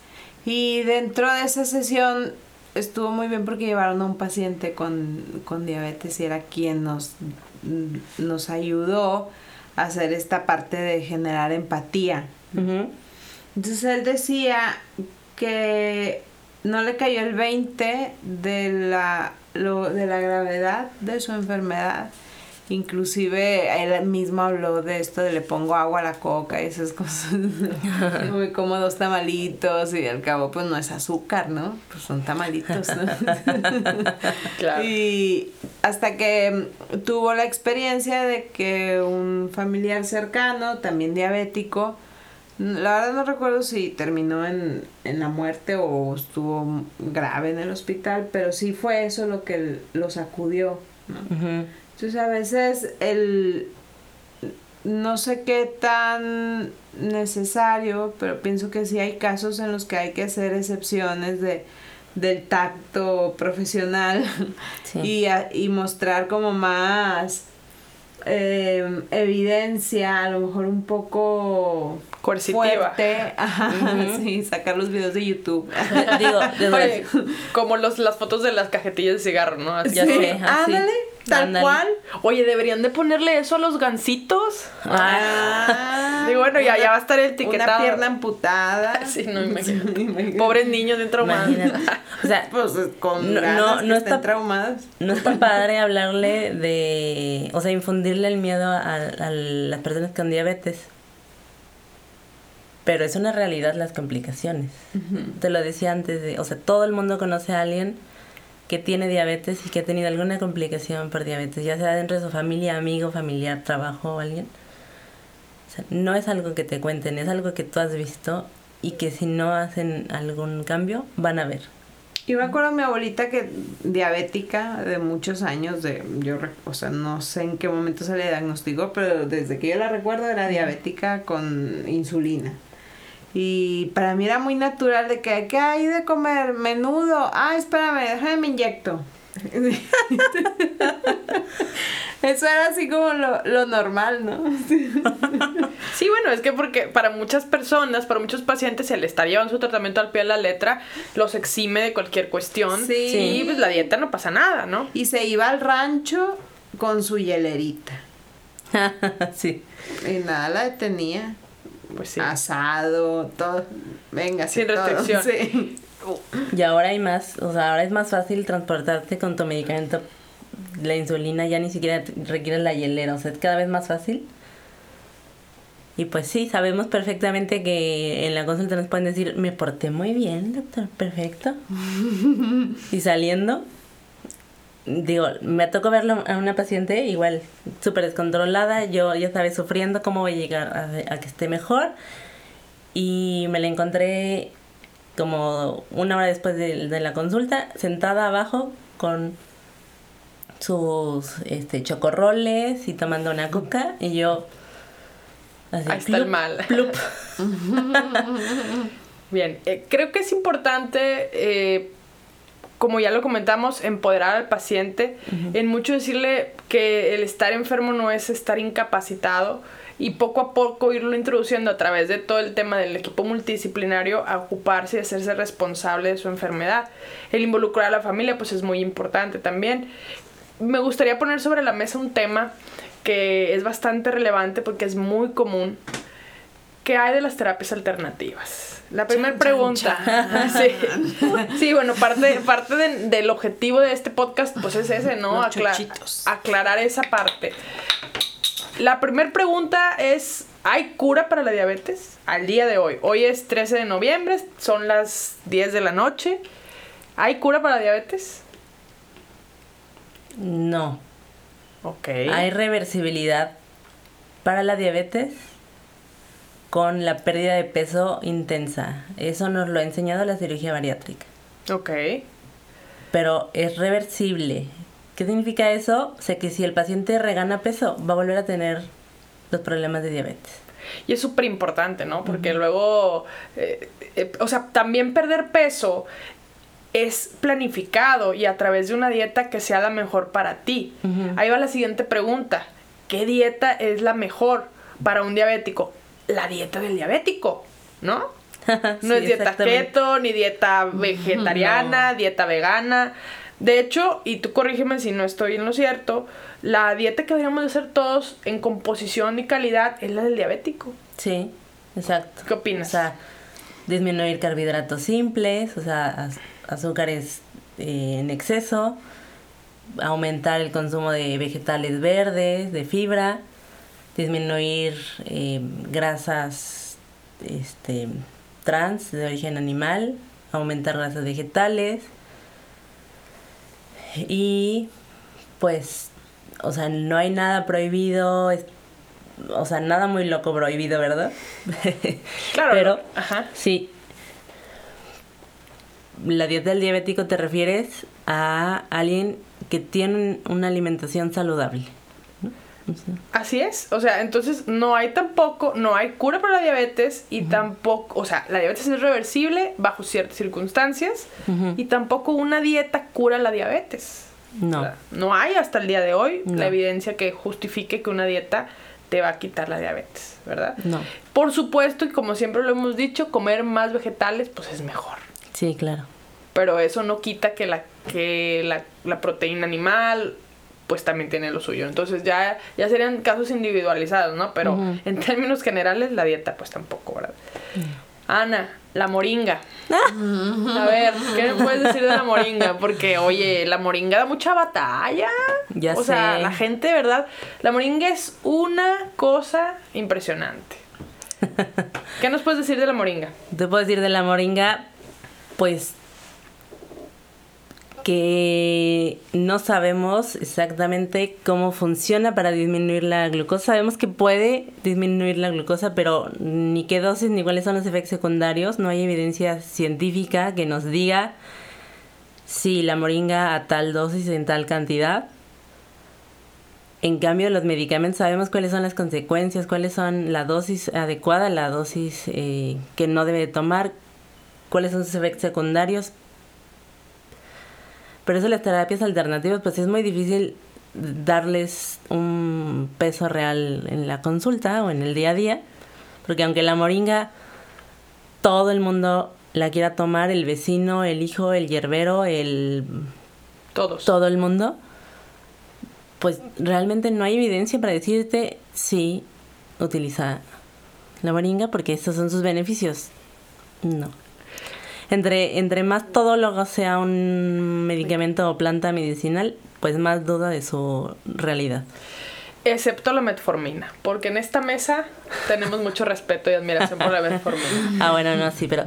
S3: Y dentro de esa sesión estuvo muy bien porque llevaron a un paciente con, con diabetes y era quien nos, nos ayudó a hacer esta parte de generar empatía. Entonces él decía que no le cayó el 20 de la, lo, de la gravedad de su enfermedad. Inclusive él mismo habló de esto de le pongo agua a la coca y esas cosas. Me como dos tamalitos y al cabo pues no es azúcar, ¿no? Pues son tamalitos, ¿no?
S1: Claro.
S3: Y hasta que mm, tuvo la experiencia de que un familiar cercano, también diabético, n- la verdad no recuerdo si terminó en, en la muerte o estuvo grave en el hospital, pero sí fue eso lo que lo sacudió. ¿no? Entonces a veces el no sé qué tan necesario, pero pienso que sí hay casos en los que hay que hacer excepciones de del tacto profesional
S2: Sí.
S3: y, a- y mostrar como más eh, evidencia, a lo mejor un poco
S1: Coercitiva.
S3: fuerte. Ajá, sí, sacar los videos de YouTube.
S2: Digo,
S1: Oye, como los, las fotos de las cajetillas de cigarro, ¿no? Así.
S3: Sí, ándale, tal cual.
S1: Oye, deberían de ponerle eso a los gancitos.
S3: Ah,
S1: Digo, bueno, ya, ya va a estar etiquetado.
S3: Una pierna amputada.
S1: Sí, no imagino.
S3: Sí, imagínate.
S1: Pobres niños bien traumados.
S2: Imagínate. O sea,
S3: Pues con
S2: No, no, no
S3: estén
S2: está-
S3: traumadas.
S2: no está padre hablarle de, o sea, el miedo a, a las personas con diabetes. Pero es una realidad las complicaciones. Te lo decía antes, de, o sea, todo el mundo conoce a alguien que tiene diabetes y que ha tenido alguna complicación por diabetes, ya sea dentro de su familia, amigo, familiar, trabajo o alguien. O sea, no es algo que te cuenten, es algo que tú has visto y que si no hacen algún cambio, van a ver.
S3: Yo me acuerdo de mi abuelita que diabética de muchos años, de yo, o sea, no sé en qué momento se le diagnosticó, pero desde que yo la recuerdo era diabética con insulina. Y para mí era muy natural de que, ¿qué hay de comer? Menudo. Ah, espérame, déjame me inyecto. Eso era así como lo, lo normal, ¿no?
S1: Sí, bueno, es que porque para muchas personas, para muchos pacientes, el estar llevando su tratamiento al pie de la letra los exime de cualquier cuestión.
S3: Sí.
S1: Y pues la dieta no pasa nada, ¿no?
S3: Y se iba al rancho con su hielerita.
S2: sí.
S3: Y nada la detenía.
S1: Pues sí.
S3: asado, todo. Venga,
S1: Sin
S3: todo,
S1: restricción.
S3: sí.
S2: Y ahora hay más, o sea, ahora es más fácil transportarte con tu medicamento. La insulina ya ni siquiera requiere la hielera, o sea, es cada vez más fácil. Y pues sí, sabemos perfectamente que en la consulta nos pueden decir, me porté muy bien, doctor, perfecto. y saliendo, digo, me tocó verlo a una paciente igual, súper descontrolada, yo ya sabes, sufriendo cómo voy a llegar a, a que esté mejor. Y me la encontré como una hora después de, de la consulta, sentada abajo con sus este, chocorroles y tomando una coca y yo así,
S1: Ahí está el mal.
S2: plup.
S1: Bien, eh, creo que es importante, eh, como ya lo comentamos, empoderar al paciente. En mucho decirle que el estar enfermo no es estar incapacitado y poco a poco irlo introduciendo a través de todo el tema del equipo multidisciplinario a ocuparse y hacerse responsable de su enfermedad. El involucrar a la familia pues es muy importante también. Me gustaría poner sobre la mesa un tema que es bastante relevante porque es muy común ¿Qué hay de las terapias alternativas? La primera pregunta.
S3: chan,
S1: Sí. Sí, bueno, parte, parte de- del objetivo de este podcast, pues es ese, ¿no? Acla- aclarar esa parte. La primera pregunta es, ¿hay cura para la diabetes? Al día de hoy. Hoy es 13 de noviembre, son las 10 de la noche. ¿Hay cura para la diabetes?
S2: No,
S1: Ok.
S2: hay reversibilidad para la diabetes con la pérdida de peso intensa. Eso nos lo ha enseñado la cirugía bariátrica.
S1: Ok.
S2: pero es reversible. ¿Qué significa eso? O sea, que si el paciente regana peso, va a volver a tener los problemas de diabetes.
S1: Y es súper importante, ¿no? Porque luego, eh, eh, o sea, también perder peso es planificado y a través de una dieta que sea la mejor para ti. Ahí va la siguiente pregunta. ¿Qué dieta es la mejor para un diabético? La dieta del diabético, ¿no? No
S2: Sí,
S1: es dieta keto, ni dieta vegetariana, dieta vegana. De hecho, y tú corrígeme si no estoy en lo cierto, la dieta que deberíamos de hacer todos en composición y calidad es la del diabético.
S2: Sí, exacto.
S1: ¿Qué opinas?
S2: O sea, disminuir carbohidratos simples, o sea, az- azúcares eh, en exceso, aumentar el consumo de vegetales verdes, de fibra, disminuir eh, grasas este, trans de origen animal, aumentar grasas vegetales y pues, o sea, no hay nada prohibido, es- o sea, nada muy loco prohibido, ¿verdad?
S1: Claro.
S2: Pero,
S1: Ajá.
S2: sí. La dieta del diabético te refieres a alguien que tiene una alimentación saludable. ¿No? O sea,
S1: Así es. O sea, entonces no hay tampoco, no hay cura para la diabetes y tampoco, o sea, la diabetes es reversible bajo ciertas circunstancias y tampoco una dieta cura la diabetes. O
S2: No.
S1: sea, no hay hasta el día de hoy
S2: No.
S1: la evidencia que justifique que una dieta te va a quitar la diabetes, ¿verdad?
S2: No.
S1: Por supuesto, y como siempre lo hemos dicho, comer más vegetales, pues es mejor.
S2: Sí, claro.
S1: Pero eso no quita que la, que la, la proteína animal, pues también tiene lo suyo. Entonces ya, ya serían casos individualizados, ¿no? Pero
S2: Ujú.
S1: en términos generales, la dieta, pues tampoco, ¿verdad? Ana, la moringa. A ver, ¿qué me puedes decir de la moringa? Porque, oye, la moringa da mucha batalla.
S2: Ya
S1: o sea, la gente, ¿verdad? La moringa es una cosa impresionante. ¿Qué nos puedes decir de la moringa?
S2: Te puedo decir de la moringa, pues que no sabemos exactamente cómo funciona para disminuir la glucosa. Sabemos que puede disminuir la glucosa, pero ni qué dosis ni cuáles son los efectos secundarios. No hay evidencia científica que nos diga si la moringa a tal dosis en tal cantidad. En cambio, los medicamentos sabemos cuáles son las consecuencias, cuáles son la dosis adecuada, la dosis eh, que no debe tomar, cuáles son sus efectos secundarios. Pero eso las terapias alternativas, pues es muy difícil darles un peso real en la consulta o en el día a día, porque aunque la moringa todo el mundo la quiera tomar, el vecino, el hijo, el hierbero, el
S1: Todos.
S2: todo el mundo, pues realmente no hay evidencia para decirte si utiliza la moringa porque estos son sus beneficios. No. Entre, entre más todólogo sea un medicamento o planta medicinal, pues más duda de su realidad.
S1: Excepto la metformina, porque en esta mesa tenemos mucho respeto y admiración por la metformina.
S2: Ah, bueno, no, sí, pero,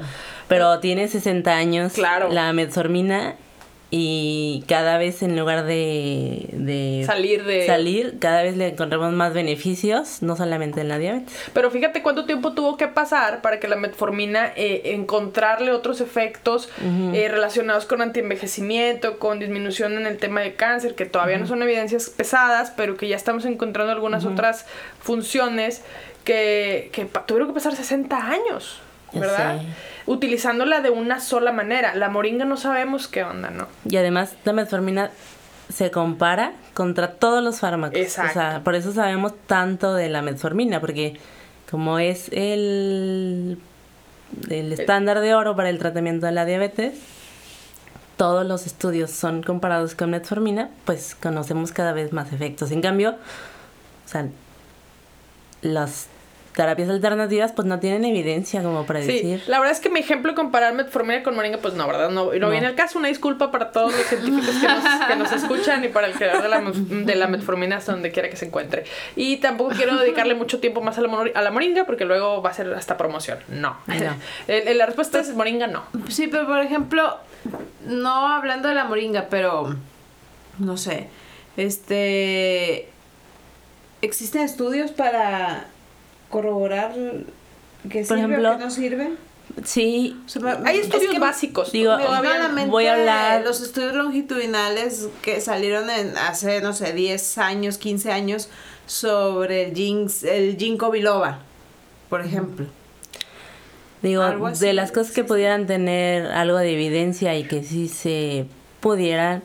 S2: pero tiene 60 años
S1: Claro.
S2: la metformina y cada vez en lugar de, de
S1: Salir de-
S2: salir, cada vez le encontramos más beneficios, no solamente en la diabetes.
S1: Pero fíjate cuánto tiempo tuvo que pasar para que la metformina eh, encontrarle otros efectos eh, relacionados con antienvejecimiento, con disminución en el tema de cáncer, que todavía no son evidencias pesadas, pero que ya estamos encontrando algunas otras funciones que, que tuvieron que pasar 60 años, ¿verdad?
S2: sé.
S1: Utilizándola de una sola manera. La moringa no sabemos qué onda, ¿no?
S2: Y además la metformina se compara contra todos los fármacos.
S1: Exacto.
S2: O sea, por eso sabemos tanto de la metformina, porque como es el, el estándar de oro para el tratamiento de la diabetes, todos los estudios son comparados con metformina, pues conocemos cada vez más efectos. En cambio, o sea, las terapias alternativas pues no tienen evidencia como para
S1: Sí,
S2: decir.
S1: la verdad es que mi ejemplo de comparar metformina con moringa, pues no, ¿verdad? No, no,
S2: No.
S1: viene al caso. Una disculpa para todos los científicos que nos, que nos escuchan y para el creador de la, de la metformina hasta donde quiera que se encuentre. Y tampoco quiero dedicarle mucho tiempo más a la, a la moringa porque luego va a ser hasta promoción. No.
S2: No.
S1: El- el- la respuesta es moringa no.
S3: Sí, pero por ejemplo, no hablando de la moringa, pero no sé, este, existen estudios para corroborar que
S2: Por
S3: sirve
S2: ejemplo,
S3: o que no sirve.
S2: Sí,
S3: O sea, me-
S1: Hay
S3: es
S1: estudios
S3: que
S1: básicos.
S2: digo, voy a hablar-
S3: los estudios longitudinales que salieron en hace, no sé, 10 años, 15 años sobre el, jinx, el ginkgo biloba, por ejemplo.
S2: Digo,
S3: así,
S2: de las cosas que
S3: sí, sí.
S2: pudieran tener algo de evidencia y que sí se pudieran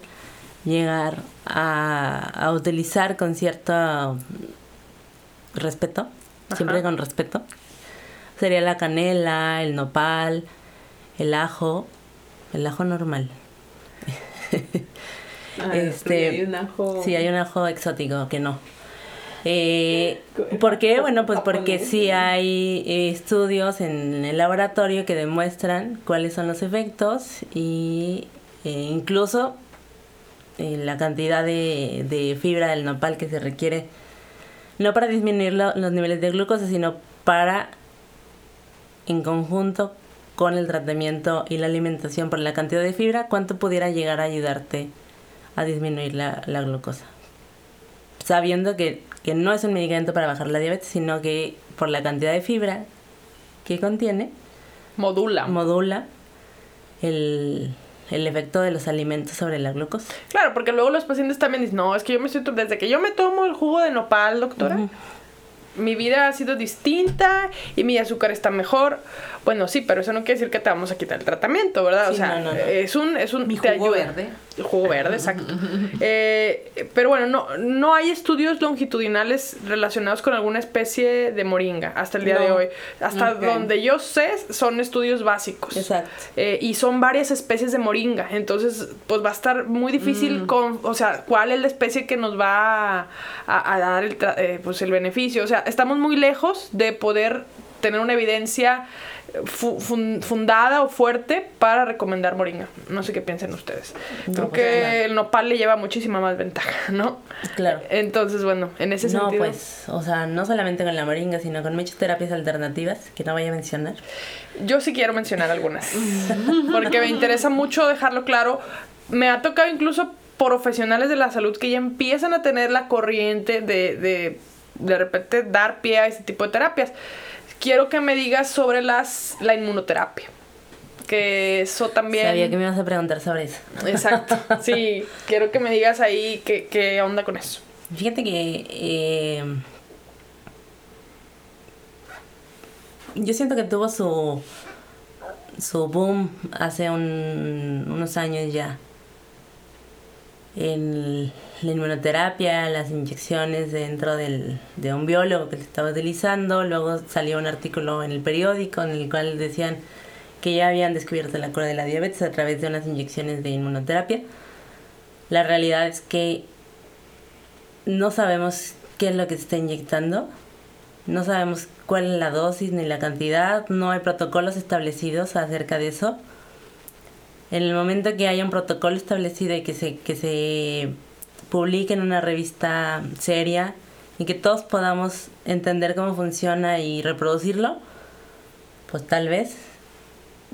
S2: llegar a, a utilizar con cierto respeto, siempre con respeto, sería la canela, el nopal, el ajo, el ajo normal.
S3: Ah,
S2: Este,
S3: hay un ajo-
S2: Sí, hay un ajo exótico que no. Eh, ¿Por qué? Bueno, pues porque sí hay eh, estudios en el laboratorio que demuestran cuáles son los efectos y eh, incluso eh, la cantidad de, de fibra del nopal que se requiere, no para disminuir lo- los niveles de glucosa, sino para, en conjunto con el tratamiento y la alimentación por la cantidad de fibra, cuánto pudiera llegar a ayudarte a disminuir la, la glucosa. Sabiendo que, que no es un medicamento para bajar la diabetes, sino que por la cantidad de fibra que contiene,
S1: Modula.
S2: modula el, el efecto de los alimentos sobre la glucosa.
S1: Claro, porque luego los pacientes también dicen, no, es que yo me estoy, to- desde que yo me tomo el jugo de nopal, doctora, mi vida ha sido distinta y mi azúcar está mejor. Bueno, sí, pero eso no quiere decir que te vamos a quitar el tratamiento, ¿verdad? o sea,
S2: no, no, no.
S1: es un, es un,
S3: Mi
S1: te
S3: jugo
S1: ayuda.
S3: verde.
S1: El jugo verde, exacto. Eh, pero bueno, no, no hay estudios longitudinales relacionados con alguna especie de moringa hasta el día de hoy. Hasta donde yo sé, son estudios básicos.
S2: Exacto.
S1: Eh, y son varias especies de moringa. Entonces, pues va a estar muy difícil con, o sea, cuál es la especie que nos va a, a- a dar el, tra- eh, pues el beneficio. O sea, estamos muy lejos de poder tener una evidencia fu- fun- fundada o fuerte para recomendar moringa. No sé qué piensen ustedes.
S2: No,
S1: Creo
S2: pues,
S1: que
S2: claro.
S1: el nopal le lleva muchísima más ventaja, ¿no?
S2: Claro.
S1: Entonces, bueno, en ese
S2: No,
S1: sentido.
S2: pues, o sea, no solamente con la moringa, sino con muchas terapias alternativas que no voy a mencionar.
S1: Yo sí quiero mencionar algunas. Porque me interesa mucho dejarlo claro. Me ha tocado incluso profesionales de la salud que ya empiezan a tener la corriente de de, de repente dar pie a este tipo de terapias. Quiero que me digas sobre las la inmunoterapia. Que eso también.
S2: Sabía que me ibas a preguntar sobre eso.
S1: Exacto. Sí, quiero que me digas ahí qué, qué onda con eso.
S2: Fíjate que eh, yo siento que tuvo su su boom hace un- unos años ya. En la inmunoterapia, las inyecciones dentro del, de un biólogo que se estaba utilizando. Luego salió un artículo en el periódico en el cual decían que ya habían descubierto la cura de la diabetes a través de unas inyecciones de inmunoterapia. La realidad es que no sabemos qué es lo que se está inyectando, no sabemos cuál es la dosis ni la cantidad, no hay protocolos establecidos acerca de eso. En el momento que haya un protocolo establecido y que se, que se publique en una revista seria y que todos podamos entender cómo funciona y reproducirlo, pues tal vez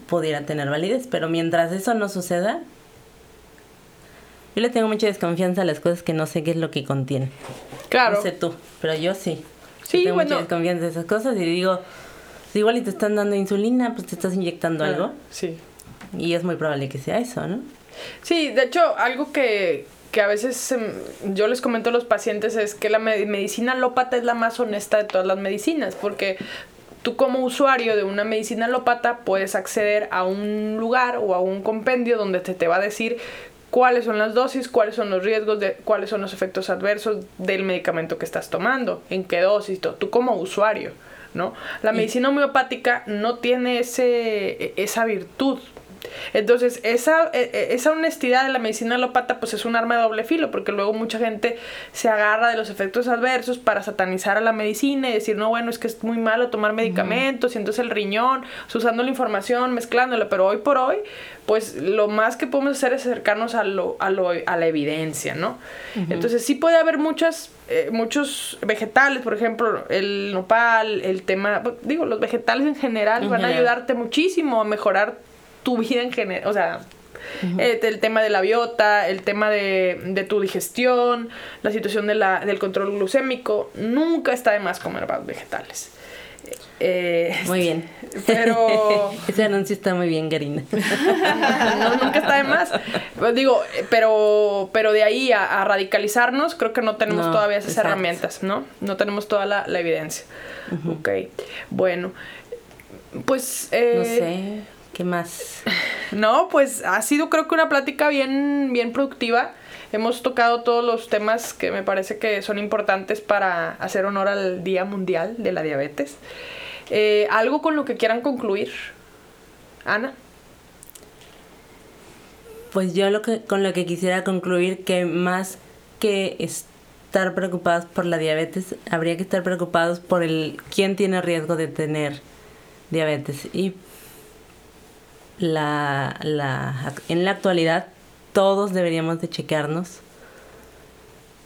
S2: pudiera tener validez. Pero mientras eso no suceda, yo le tengo mucha desconfianza a las cosas que no sé qué es lo que contienen.
S1: Claro.
S2: No sé tú, pero yo sí.
S1: Sí,
S2: Yo tengo
S1: bueno.
S2: mucha desconfianza de esas cosas y digo, si igual y te están dando insulina, pues te estás inyectando algo.
S1: Sí.
S2: Y es muy probable que sea eso, ¿no?
S1: Sí, de hecho, algo que, que a veces em, yo les comento a los pacientes es que la me- medicina alópata es la más honesta de todas las medicinas, porque tú como usuario de una medicina alópata puedes acceder a un lugar o a un compendio donde te, te va a decir cuáles son las dosis, cuáles son los riesgos, de, cuáles son los efectos adversos del medicamento que estás tomando, en qué dosis, todo, tú como usuario, ¿no? La medicina homeopática no tiene ese, esa virtud. Entonces, esa, e- e- esa honestidad de la medicina alópata, pues es un arma de doble filo, porque luego mucha gente se agarra de los efectos adversos para satanizar a la medicina y decir, no, bueno, es que es muy malo tomar medicamentos, y entonces el riñón, sea, usando la información, mezclándola, pero hoy por hoy, pues lo más que podemos hacer es acercarnos a, lo, a, lo, a la evidencia, ¿no? Entonces, sí puede haber muchas, eh, muchos vegetales, por ejemplo, el nopal, el tema, pues, digo, los vegetales en general
S2: En
S1: van a ayudarte muchísimo a mejorar tu vida en general, o sea, eh, el tema de la biota, el tema de, de tu digestión, la situación de la, del control glucémico, nunca está de más comer vegetales. Eh,
S2: Muy bien.
S1: Pero
S2: Ese anuncio está muy bien, Karina.
S1: no, nunca está de más. Pues digo, eh, pero, pero de ahí a, a radicalizarnos, creo que no tenemos
S2: No,
S1: todavía esas
S2: exacto.
S1: herramientas, ¿no? No tenemos toda la, la evidencia. Ok, bueno. Pues... eh,
S2: No sé, ¿qué más?
S1: No, pues ha sido creo que una plática bien, bien productiva. Hemos tocado todos los temas que me parece que son importantes para hacer honor al Día Mundial de la Diabetes. Eh, ¿Algo con lo que quieran concluir? Ana.
S2: Pues yo lo que, con lo que quisiera concluir que más que estar preocupados por la diabetes, habría que estar preocupados por el quién tiene riesgo de tener diabetes. Y la, la, en la actualidad todos deberíamos de chequearnos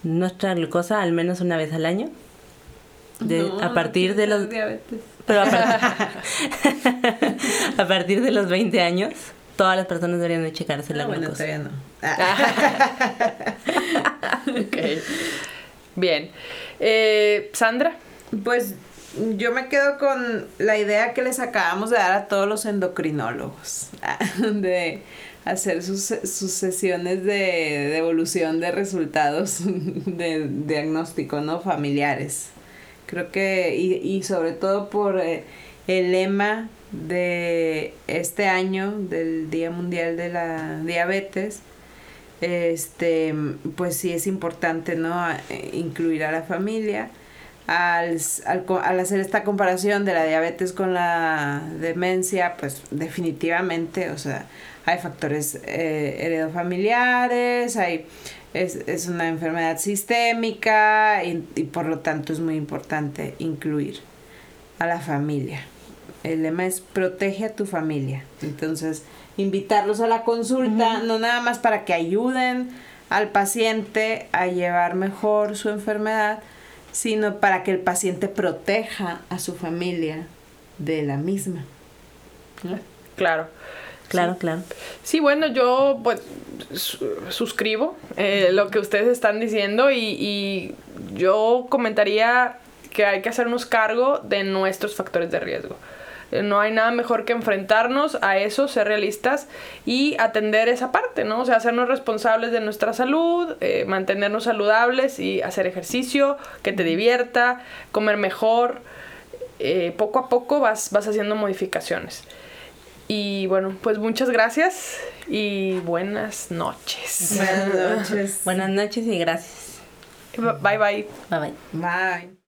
S2: nuestra glucosa al menos una vez al año. De,
S3: No,
S2: a partir de los
S3: diabetes.
S2: pero a, par- a partir de los 20 años, todas las personas deberían de checarse la
S3: Ah, bueno,
S2: glucosa.
S3: no. Ah.
S1: Ok. Bien. Eh, Sandra.
S3: Pues yo me quedo con la idea que les acabamos de dar a todos los endocrinólogos, de hacer sus, sus sesiones de devolución de resultados de diagnóstico, ¿no? Familiares. Creo que, y, y sobre todo por eh, el lema de este año del Día Mundial de la Diabetes, este, pues sí es importante, ¿no? Eh, incluir a la familia. Al, al, co- al hacer esta comparación de la diabetes con la demencia, pues definitivamente, o sea, hay factores eh, heredofamiliares, hay, es, es una enfermedad sistémica y, y por lo tanto es muy importante incluir a la familia. El lema es protege a tu familia. Entonces, invitarlos a la consulta, no nada más para que ayuden al paciente a llevar mejor su enfermedad, sino para que el paciente proteja a su familia de la misma. ¿no?
S1: Claro.
S2: Claro, claro.
S1: Sí, bueno, yo pues su- suscribo eh, lo que ustedes están diciendo y, y yo comentaría que hay que hacernos cargo de nuestros factores de riesgo. No hay nada mejor que enfrentarnos a eso, ser realistas y atender esa parte, ¿no? O sea, hacernos responsables de nuestra salud, eh, mantenernos saludables y hacer ejercicio, que te divierta, comer mejor. Eh, poco a poco vas, vas haciendo modificaciones. Y bueno, pues muchas gracias y buenas noches.
S3: Buenas noches.
S2: Buenas noches y gracias.
S1: Bye bye.
S2: Bye bye.
S3: Bye.